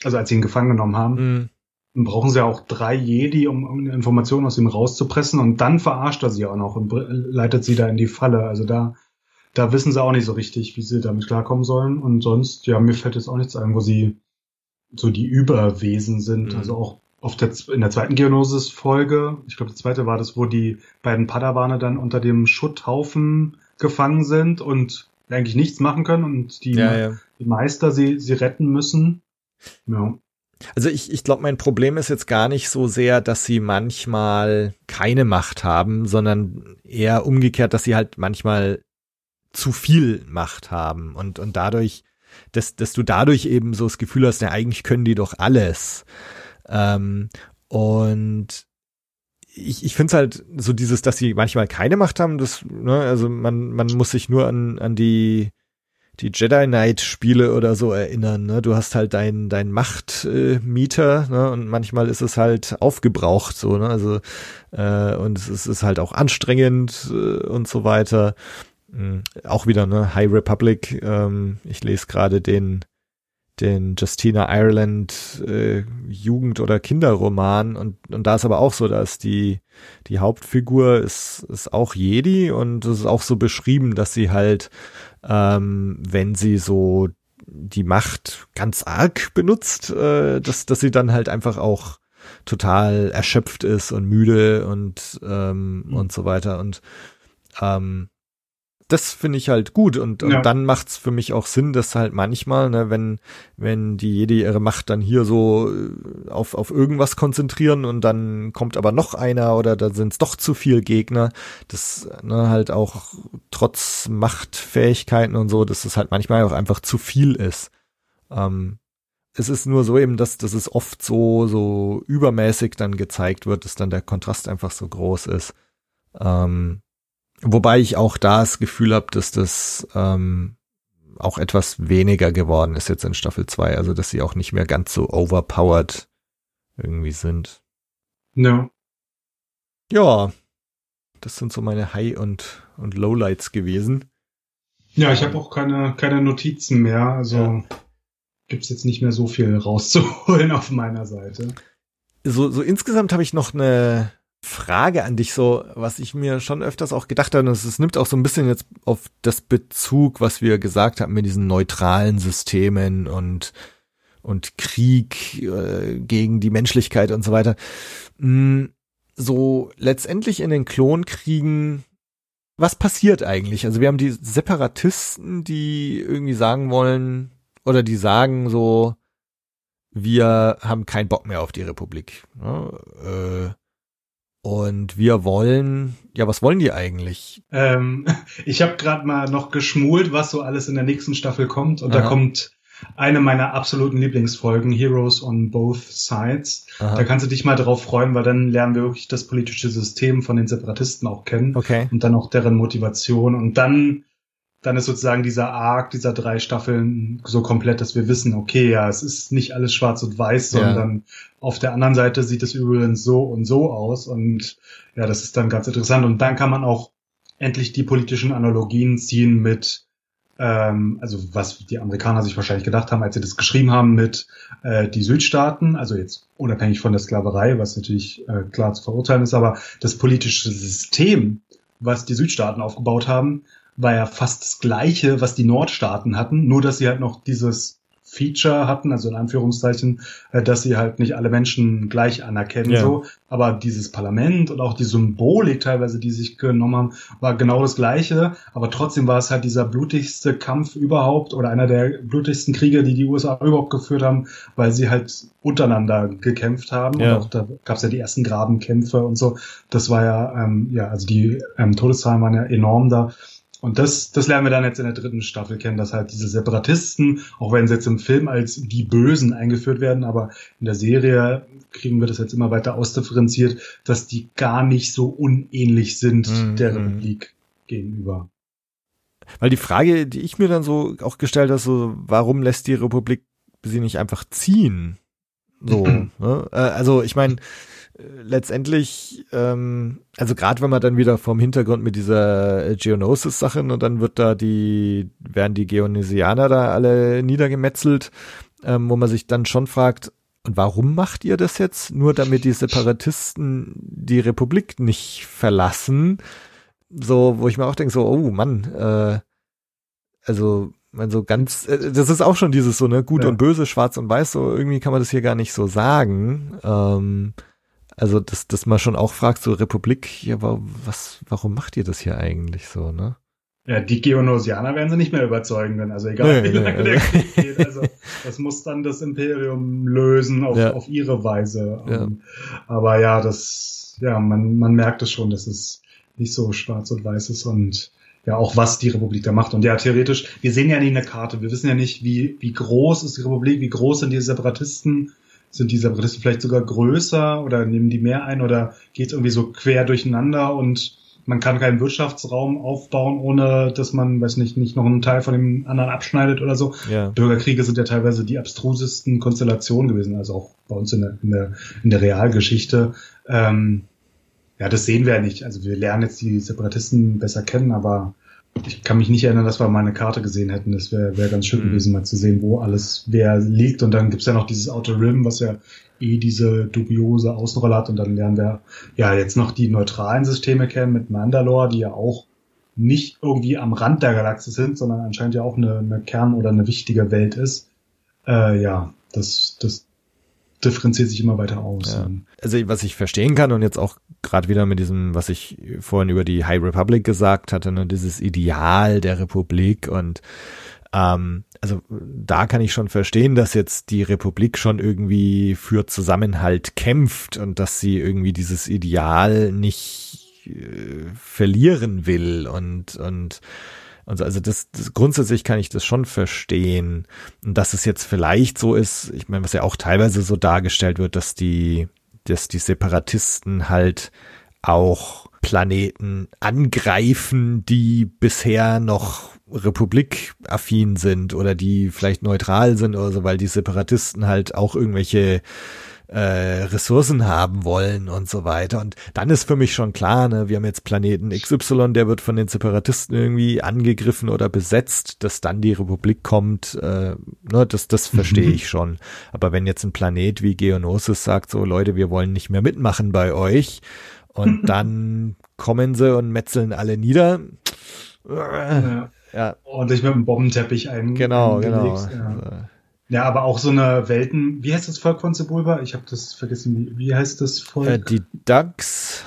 also als sie ihn gefangen genommen haben. Mhm. Dann brauchen sie ja auch drei Jedi, um, um Informationen aus ihm rauszupressen und dann verarscht er sie auch noch und leitet sie da in die Falle. Also da, da wissen sie auch nicht so richtig, wie sie damit klarkommen sollen. Und sonst, ja, mir fällt jetzt auch nichts ein, wo sie so die Überwesen sind. Mhm. Also auch auf der, in der zweiten Geonosis-Folge, ich glaube, die zweite war das, wo die beiden Padawane dann unter dem Schutthaufen gefangen sind und eigentlich nichts machen können und die, ja, ja. die Meister sie, sie retten müssen. Ja. Also ich, ich glaube, mein Problem ist jetzt gar nicht so sehr, dass sie manchmal keine Macht haben, sondern eher umgekehrt, dass sie halt manchmal zu viel Macht haben und, und dadurch, dass, dass du dadurch eben so das Gefühl hast, ja, eigentlich können die doch alles. Ähm, und ich, ich finde es halt so dieses, dass sie manchmal keine Macht haben, das, ne, also man, man muss sich nur an, an die, die Jedi Knight Spiele oder so erinnern. Ne? Du hast halt deinen dein Machtmieter äh, ne? und manchmal ist es halt aufgebraucht so. Ne? Also äh, und es ist, ist halt auch anstrengend äh, und so weiter. Mhm. Auch wieder ne High Republic. Ähm, ich lese gerade den den Justina Ireland äh, Jugend- oder Kinderroman und, und da ist aber auch so, dass die, die Hauptfigur ist, ist auch Jedi und es ist auch so beschrieben, dass sie halt, ähm, wenn sie so die Macht ganz arg benutzt, äh, dass, dass sie dann halt einfach auch total erschöpft ist und müde und, ähm, mhm. und so weiter und ähm, das finde ich halt gut und, und ja. dann macht's für mich auch Sinn, dass halt manchmal, ne, wenn, wenn die jede ihre Macht dann hier so äh, auf, auf irgendwas konzentrieren und dann kommt aber noch einer oder da sind's doch zu viel Gegner, das ne, halt auch trotz Machtfähigkeiten und so, dass es halt manchmal auch einfach zu viel ist. Ähm, es ist nur so eben, dass, dass es oft so, so übermäßig dann gezeigt wird, dass dann der Kontrast einfach so groß ist. Ähm, Wobei ich auch da das Gefühl habe, dass das ähm, auch etwas weniger geworden ist jetzt in Staffel 2, also dass sie auch nicht mehr ganz so overpowered irgendwie sind. No. Ja, das sind so meine High- und, und Lowlights gewesen. Ja, ich habe auch keine, keine Notizen mehr, also ja. gibt's jetzt nicht mehr so viel rauszuholen [LAUGHS] auf meiner Seite. So, so insgesamt habe ich noch eine, Frage an dich so, was ich mir schon öfters auch gedacht habe, und es nimmt auch so ein bisschen jetzt auf das Bezug, was wir gesagt haben mit diesen neutralen Systemen und und Krieg äh, gegen die Menschlichkeit und so weiter. Mm, so letztendlich in den Klonkriegen, was passiert eigentlich? Also wir haben die Separatisten, die irgendwie sagen wollen oder die sagen so, wir haben keinen Bock mehr auf die Republik. Ne? Äh, und wir wollen, ja, was wollen die eigentlich? Ähm, [LAUGHS] ich habe gerade mal noch geschmult, was so alles in der nächsten Staffel kommt. Und Aha. da kommt eine meiner absoluten Lieblingsfolgen, Heroes on Both Sides. Aha. Da kannst du dich mal drauf freuen, weil dann lernen wir wirklich das politische System von den Separatisten auch kennen. Okay. Und dann auch deren Motivation. Und dann dann ist sozusagen dieser Arc dieser drei Staffeln so komplett, dass wir wissen, okay, ja, es ist nicht alles schwarz und weiß, sondern ja. auf der anderen Seite sieht es übrigens so und so aus und ja, das ist dann ganz interessant und dann kann man auch endlich die politischen Analogien ziehen mit ähm, also was die Amerikaner sich wahrscheinlich gedacht haben, als sie das geschrieben haben mit äh, die Südstaaten, also jetzt unabhängig von der Sklaverei, was natürlich äh, klar zu verurteilen ist, aber das politische System, was die Südstaaten aufgebaut haben, war ja fast das gleiche, was die Nordstaaten hatten, nur dass sie halt noch dieses Feature hatten, also in Anführungszeichen, äh, dass sie halt nicht alle Menschen gleich anerkennen, ja. so. Aber dieses Parlament und auch die Symbolik teilweise, die sich genommen haben, war genau das Gleiche. Aber trotzdem war es halt dieser blutigste Kampf überhaupt oder einer der blutigsten Kriege, die die USA überhaupt geführt haben, weil sie halt untereinander gekämpft haben. Ja. Und auch da gab es ja die ersten Grabenkämpfe und so. Das war ja, ähm, ja, also die ähm, Todeszahlen waren ja enorm da. Und das, das lernen wir dann jetzt in der dritten Staffel kennen, dass halt diese Separatisten, auch wenn sie jetzt im Film als die Bösen eingeführt werden, aber in der Serie kriegen wir das jetzt immer weiter ausdifferenziert, dass die gar nicht so unähnlich sind mhm. der Republik gegenüber. Weil die Frage, die ich mir dann so auch gestellt habe, so, warum lässt die Republik sie nicht einfach ziehen? So, [CLEARS THROAT] ne? Äh, also ich meine, letztendlich, ähm, also gerade wenn man dann wieder vom Hintergrund mit dieser Geonosis-Sache und dann wird da die, werden die Geonesianer da alle niedergemetzelt, ähm, wo man sich dann schon fragt, und warum macht ihr das jetzt? Nur damit die Separatisten die Republik nicht verlassen? So, wo ich mir auch denke, so, oh Mann, äh, also man so ganz, äh, das ist auch schon dieses so, ne, gut ja. und böse, schwarz und weiß, so irgendwie kann man das hier gar nicht so sagen. Ähm, also, dass, dass man schon auch fragt, so Republik, ja, was, warum macht ihr das hier eigentlich so, ne? Ja, die Geonosianer werden sie nicht mehr überzeugen können, also egal nee, wie lange nee, der Krieg geht. Also das muss dann das Imperium lösen auf, ja. auf ihre Weise. Ja. Um, aber ja, das, ja, man, man merkt es schon, dass es nicht so schwarz und weiß ist und ja auch was die Republik da macht. Und ja, theoretisch, wir sehen ja nie eine Karte, wir wissen ja nicht, wie, wie groß ist die Republik, wie groß sind die Separatisten, sind die Separatisten vielleicht sogar größer oder nehmen die mehr ein oder geht es irgendwie so quer durcheinander und man kann keinen Wirtschaftsraum aufbauen, ohne dass man, weiß nicht, nicht noch einen Teil von dem anderen abschneidet oder so. Ja. Bürgerkriege sind ja teilweise die abstrusesten Konstellationen gewesen, also auch bei uns in der, in der, in der Realgeschichte. Ähm, ja, das sehen wir ja nicht. Also wir lernen jetzt die Separatisten besser kennen, aber ich kann mich nicht erinnern, dass wir mal eine Karte gesehen hätten. Das wäre wär ganz schön Mhm. gewesen, mal zu sehen, wo alles wer liegt. Und dann gibt's ja noch dieses Outer Rim, was ja eh diese dubiose Außenrolle hat. Und dann lernen wir ja jetzt noch die neutralen Systeme kennen mit Mandalore, die ja auch nicht irgendwie am Rand der Galaxie sind, sondern anscheinend ja auch eine, eine Kern- oder eine wichtige Welt ist. Äh, ja, das, das differenziert sich immer weiter aus. Ja. Also was ich verstehen kann und jetzt auch gerade wieder mit diesem, was ich vorhin über die High Republic gesagt hatte, ne, dieses Ideal der Republik und ähm, also da kann ich schon verstehen, dass jetzt die Republik schon irgendwie für Zusammenhalt kämpft und dass sie irgendwie dieses Ideal nicht äh, verlieren will und und und so. also das, das grundsätzlich kann ich das schon verstehen dass es jetzt vielleicht so ist, ich meine, was ja auch teilweise so dargestellt wird, dass die dass die Separatisten halt auch Planeten angreifen, die bisher noch republikaffin sind oder die vielleicht neutral sind oder so, weil die Separatisten halt auch irgendwelche äh, Ressourcen haben wollen und so weiter. Und dann ist für mich schon klar, ne, wir haben jetzt Planeten XY, der wird von den Separatisten irgendwie angegriffen oder besetzt, dass dann die Republik kommt, äh, ne, das, das verstehe Mhm. ich schon. Aber wenn jetzt ein Planet wie Geonosis sagt, so Leute, wir wollen nicht mehr mitmachen bei euch, und [LAUGHS] dann kommen sie und metzeln alle nieder. Ja. Ja, Und sich mit einem Bombenteppich ein. genau, genau. Ja. Ja, aber auch so eine Welten. Wie heißt das Volk von Sebulba? Ich habe das vergessen. Wie, heißt das Volk? Äh, die Ducks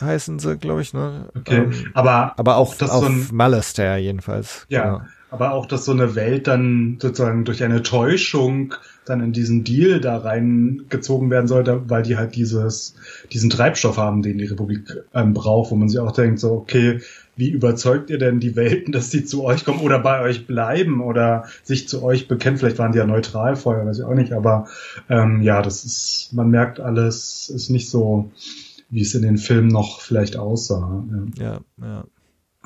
heißen sie, glaube ich, ne? okay, Ähm, aber aber auch das auf so ein, Malastair jedenfalls. ja, Genau. aber auch, dass so eine Welt dann sozusagen durch eine Täuschung dann in diesen Deal da reingezogen werden sollte, weil die halt dieses, diesen Treibstoff haben, den die Republik ähm, braucht, wo man sich auch denkt, so, okay, wie überzeugt ihr denn die Welten, dass sie zu euch kommen oder bei euch bleiben oder sich zu euch bekennen? Vielleicht waren die ja neutral vorher, weiß ich auch nicht, aber ähm, ja, das ist, man merkt alles, ist nicht so, wie es in den Filmen noch vielleicht aussah. Ja. Ja, ja.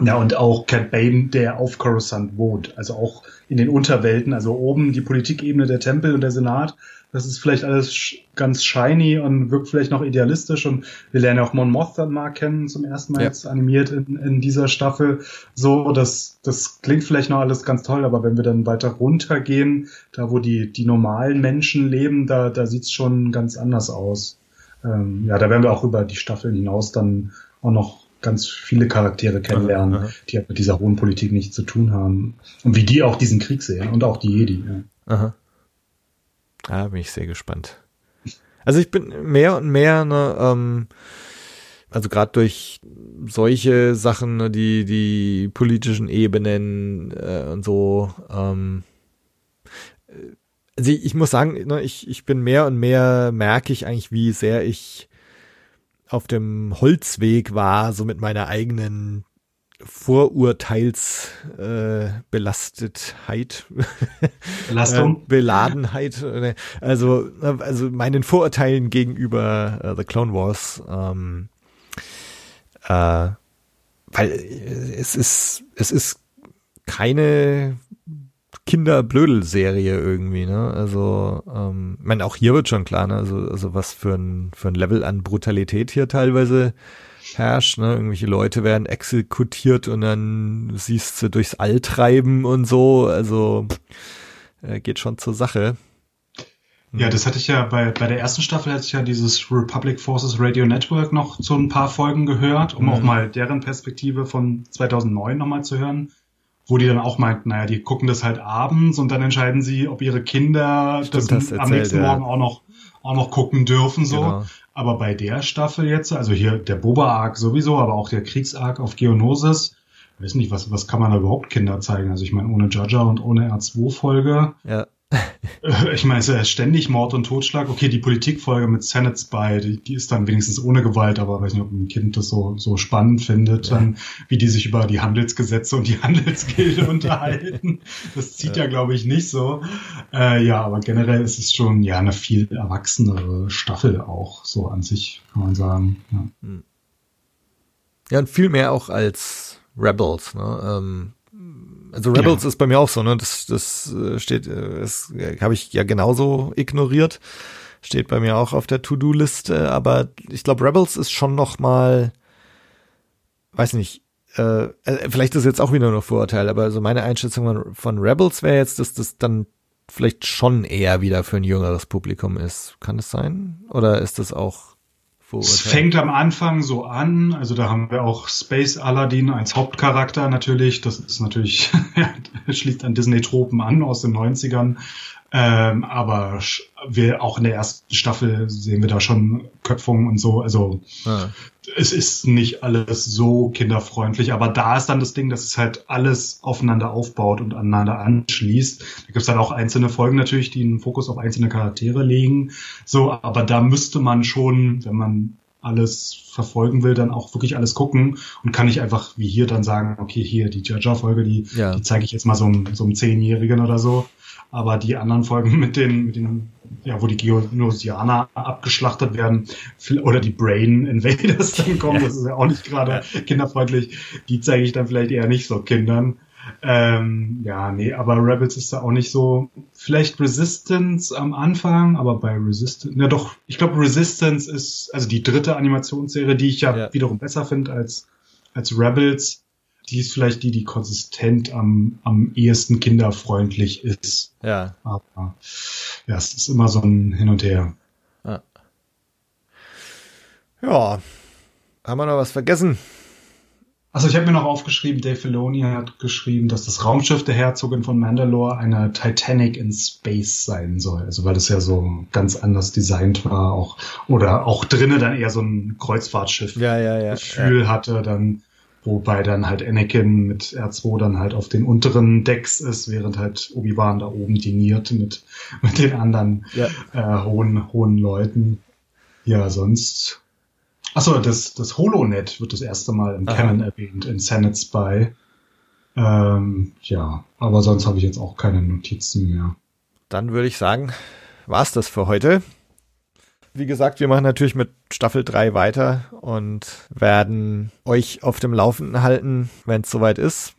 Ja, und auch Cat Bane, der auf Coruscant wohnt. Also auch in den Unterwelten, also oben die Politikebene der Tempel und der Senat. Das ist vielleicht alles ganz shiny und wirkt vielleicht noch idealistisch. Und wir lernen ja auch Mon Moth dann mal kennen, zum ersten Mal Ja. jetzt animiert in, in dieser Staffel. So, das, das klingt vielleicht noch alles ganz toll, aber wenn wir dann weiter runtergehen, da wo die, die normalen Menschen leben, da, da sieht's schon ganz anders aus. Ähm, ja, da werden wir auch über die Staffeln hinaus dann auch noch ganz viele Charaktere kennenlernen, Aha, aha. die halt mit dieser hohen Politik nichts zu tun haben. Und wie die auch diesen Krieg sehen und auch die Jedi. Ja. Aha. Da bin ich sehr gespannt. Also ich bin mehr und mehr, ne, ähm, also gerade durch solche Sachen, ne, die die politischen Ebenen äh, und so. Ähm, äh, also ich, ich muss sagen, ne, ich ich bin mehr und mehr merke ich eigentlich, wie sehr ich auf dem Holzweg war, so mit meiner eigenen Vorurteils äh. Belastung? [LAUGHS] Äh, Beladenheit. äh, Also, also meinen Vorurteilen gegenüber äh, The Clone Wars. Ähm, äh, weil es ist, es ist keine Kinderblödel-Serie irgendwie, ne? Also, ähm, ich meine, auch hier wird schon klar, ne? Also, also was für ein, für ein Level an Brutalität hier teilweise herrscht, ne? Irgendwelche Leute werden exekutiert und dann siehst du durchs All treiben und so. Also äh, geht schon zur Sache. Ja, das hatte ich ja bei, bei der ersten Staffel hatte ich ja dieses Republic Forces Radio Network noch zu ein paar Folgen gehört, um Mhm. auch mal deren Perspektive von 2009 nochmal zu hören, wo die dann auch meinten, naja, die gucken das halt abends und dann entscheiden sie, ob ihre Kinder Stimmt, das am erzählt, nächsten ja. Morgen auch noch, auch noch gucken dürfen, so. Genau. Aber bei der Staffel jetzt, also hier der Boba-Arc sowieso, aber auch der Kriegs-Arc auf Geonosis, weiß nicht, was, was kann man da überhaupt Kinder zeigen? Also ich meine, ohne Jaja und ohne R2-Folge, Ja. [LAUGHS] Ich meine, es ist ja ständig Mord und Totschlag. Okay, die Politikfolge mit Senate Spy, die, die ist dann wenigstens ohne Gewalt, aber weiß nicht, ob ein Kind das so, so spannend findet, Ja. dann, wie die sich über die Handelsgesetze und die [LAUGHS] Handelsgilde [LAUGHS] unterhalten. Das zieht ja, glaube ich, nicht so. Äh, ja, aber generell ist es schon ja eine viel erwachsenere Staffel auch, so an sich, kann man sagen. Ja. Ja, und viel mehr auch als Rebels. Ne? Ähm, also Rebels ja. ist bei mir auch so, ne? Das, das äh, steht, äh, das habe ich ja genauso ignoriert. Steht bei mir auch auf der To-Do-Liste, aber ich glaube, Rebels ist schon noch mal, weiß nicht, äh, äh, vielleicht ist jetzt auch wieder nur Vorurteil, aber so meine Einschätzung von, von Rebels wäre jetzt, dass das dann vielleicht schon eher wieder für ein jüngeres Publikum ist. Kann es sein? Oder ist das auch Vorurteil? Es fängt am Anfang so an, also da haben wir auch Space Aladdin als Hauptcharakter natürlich. Das ist natürlich, [LAUGHS] schließt an Disney-Tropen an aus den 90ern. Ähm, aber wir auch in der ersten Staffel sehen wir da schon Köpfungen und so. Also ah. Es ist nicht alles so kinderfreundlich, aber da ist dann das Ding, dass es halt alles aufeinander aufbaut und aneinander anschließt. Da gibt es dann auch einzelne Folgen natürlich, die einen Fokus auf einzelne Charaktere legen. So, aber da müsste man schon, wenn man alles verfolgen will, dann auch wirklich alles gucken und kann nicht einfach wie hier dann sagen, okay, hier die Jaja-Folge, die, ja. die zeige ich jetzt mal so einem, so einem Zehnjährigen oder so. Aber die anderen Folgen mit den, mit den, ja, wo die Geonosianer abgeschlachtet werden, oder die Brain Invaders dann kommen, das ist ja auch nicht gerade kinderfreundlich, die zeige ich dann vielleicht eher nicht so Kindern. Ähm, ja, nee, aber Rebels ist da auch nicht so. Vielleicht Resistance am Anfang, aber bei Resistance, na doch, ich glaube Resistance ist, also die dritte Animationsserie, die ich ja, ja. wiederum besser finde als, als Rebels die ist vielleicht die, die konsistent am, am ehesten kinderfreundlich ist. Ja. Aber ja, es ist immer so ein Hin und Her. Ja. ja. Haben wir noch was vergessen? Also ich habe mir noch aufgeschrieben, Dave Filoni hat geschrieben, dass das Raumschiff der Herzogin von Mandalore eine Titanic in Space sein soll. Also weil das ja so ganz anders designt war, auch oder auch drinnen dann eher so ein Kreuzfahrtschiff ja, ja, ja, Gefühl hatte, dann Wobei dann halt Anakin mit R2 dann halt auf den unteren Decks ist, während halt Obi-Wan da oben diniert mit, mit den anderen ja. äh, hohen, hohen Leuten. Ja, sonst. Achso, das, das HoloNet wird das erste Mal im Aha. Canon erwähnt, in Senate Spy. Ähm, ja, aber sonst habe ich jetzt auch keine Notizen mehr. Dann würde ich sagen, war's das für heute. Wie gesagt, wir machen natürlich mit Staffel 3 weiter und werden euch auf dem Laufenden halten, wenn es soweit ist.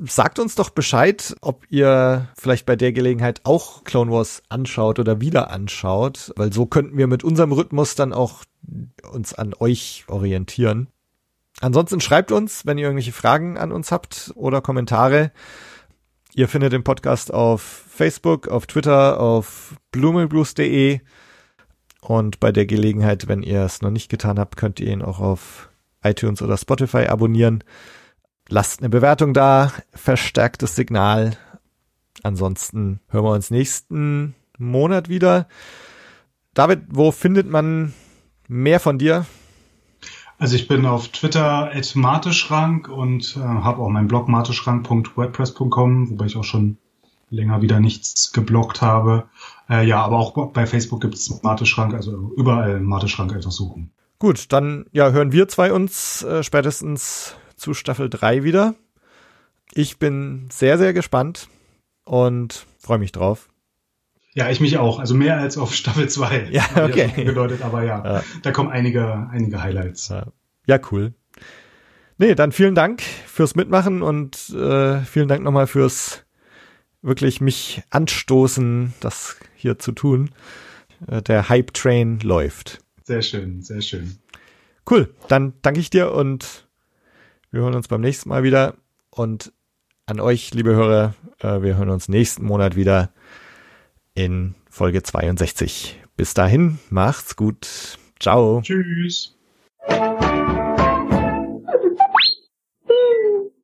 Sagt uns doch Bescheid, ob ihr vielleicht bei der Gelegenheit auch Clone Wars anschaut oder wieder anschaut, weil so könnten wir mit unserem Rhythmus dann auch uns an euch orientieren. Ansonsten schreibt uns, wenn ihr irgendwelche Fragen an uns habt oder Kommentare. Ihr findet den Podcast auf Facebook, auf Twitter, auf blumelblues.de und bei der Gelegenheit, wenn ihr es noch nicht getan habt, könnt ihr ihn auch auf iTunes oder Spotify abonnieren. Lasst eine Bewertung da, verstärkt das Signal. Ansonsten hören wir uns nächsten Monat wieder. David, wo findet man mehr von dir? Also ich bin auf Twitter at Mateschrank und äh, habe auch meinen Blog mateschrank.wordpress.com, wobei ich auch schon länger wieder nichts geblockt habe. Äh, ja, aber auch bei Facebook gibt es Mateschrank, also überall Mateschrank einfach suchen. Gut, dann ja, hören wir zwei uns äh, spätestens zu Staffel 3 wieder. Ich bin sehr, sehr gespannt und freue mich drauf. Ja, ich mich auch. Also mehr als auf Staffel 2. Ja, okay. Ja gedeutet, aber ja, ja, da kommen einige, einige Highlights. Ja. ja, cool. Nee, dann vielen Dank fürs Mitmachen und äh, vielen Dank nochmal fürs wirklich mich anstoßen, das hier zu tun. Äh, der Hype Train läuft. Sehr schön, sehr schön. Cool, dann danke ich dir und wir hören uns beim nächsten Mal wieder. Und an euch, liebe Hörer, äh, wir hören uns nächsten Monat wieder in Folge 62. Bis dahin, macht's gut. Ciao. Tschüss.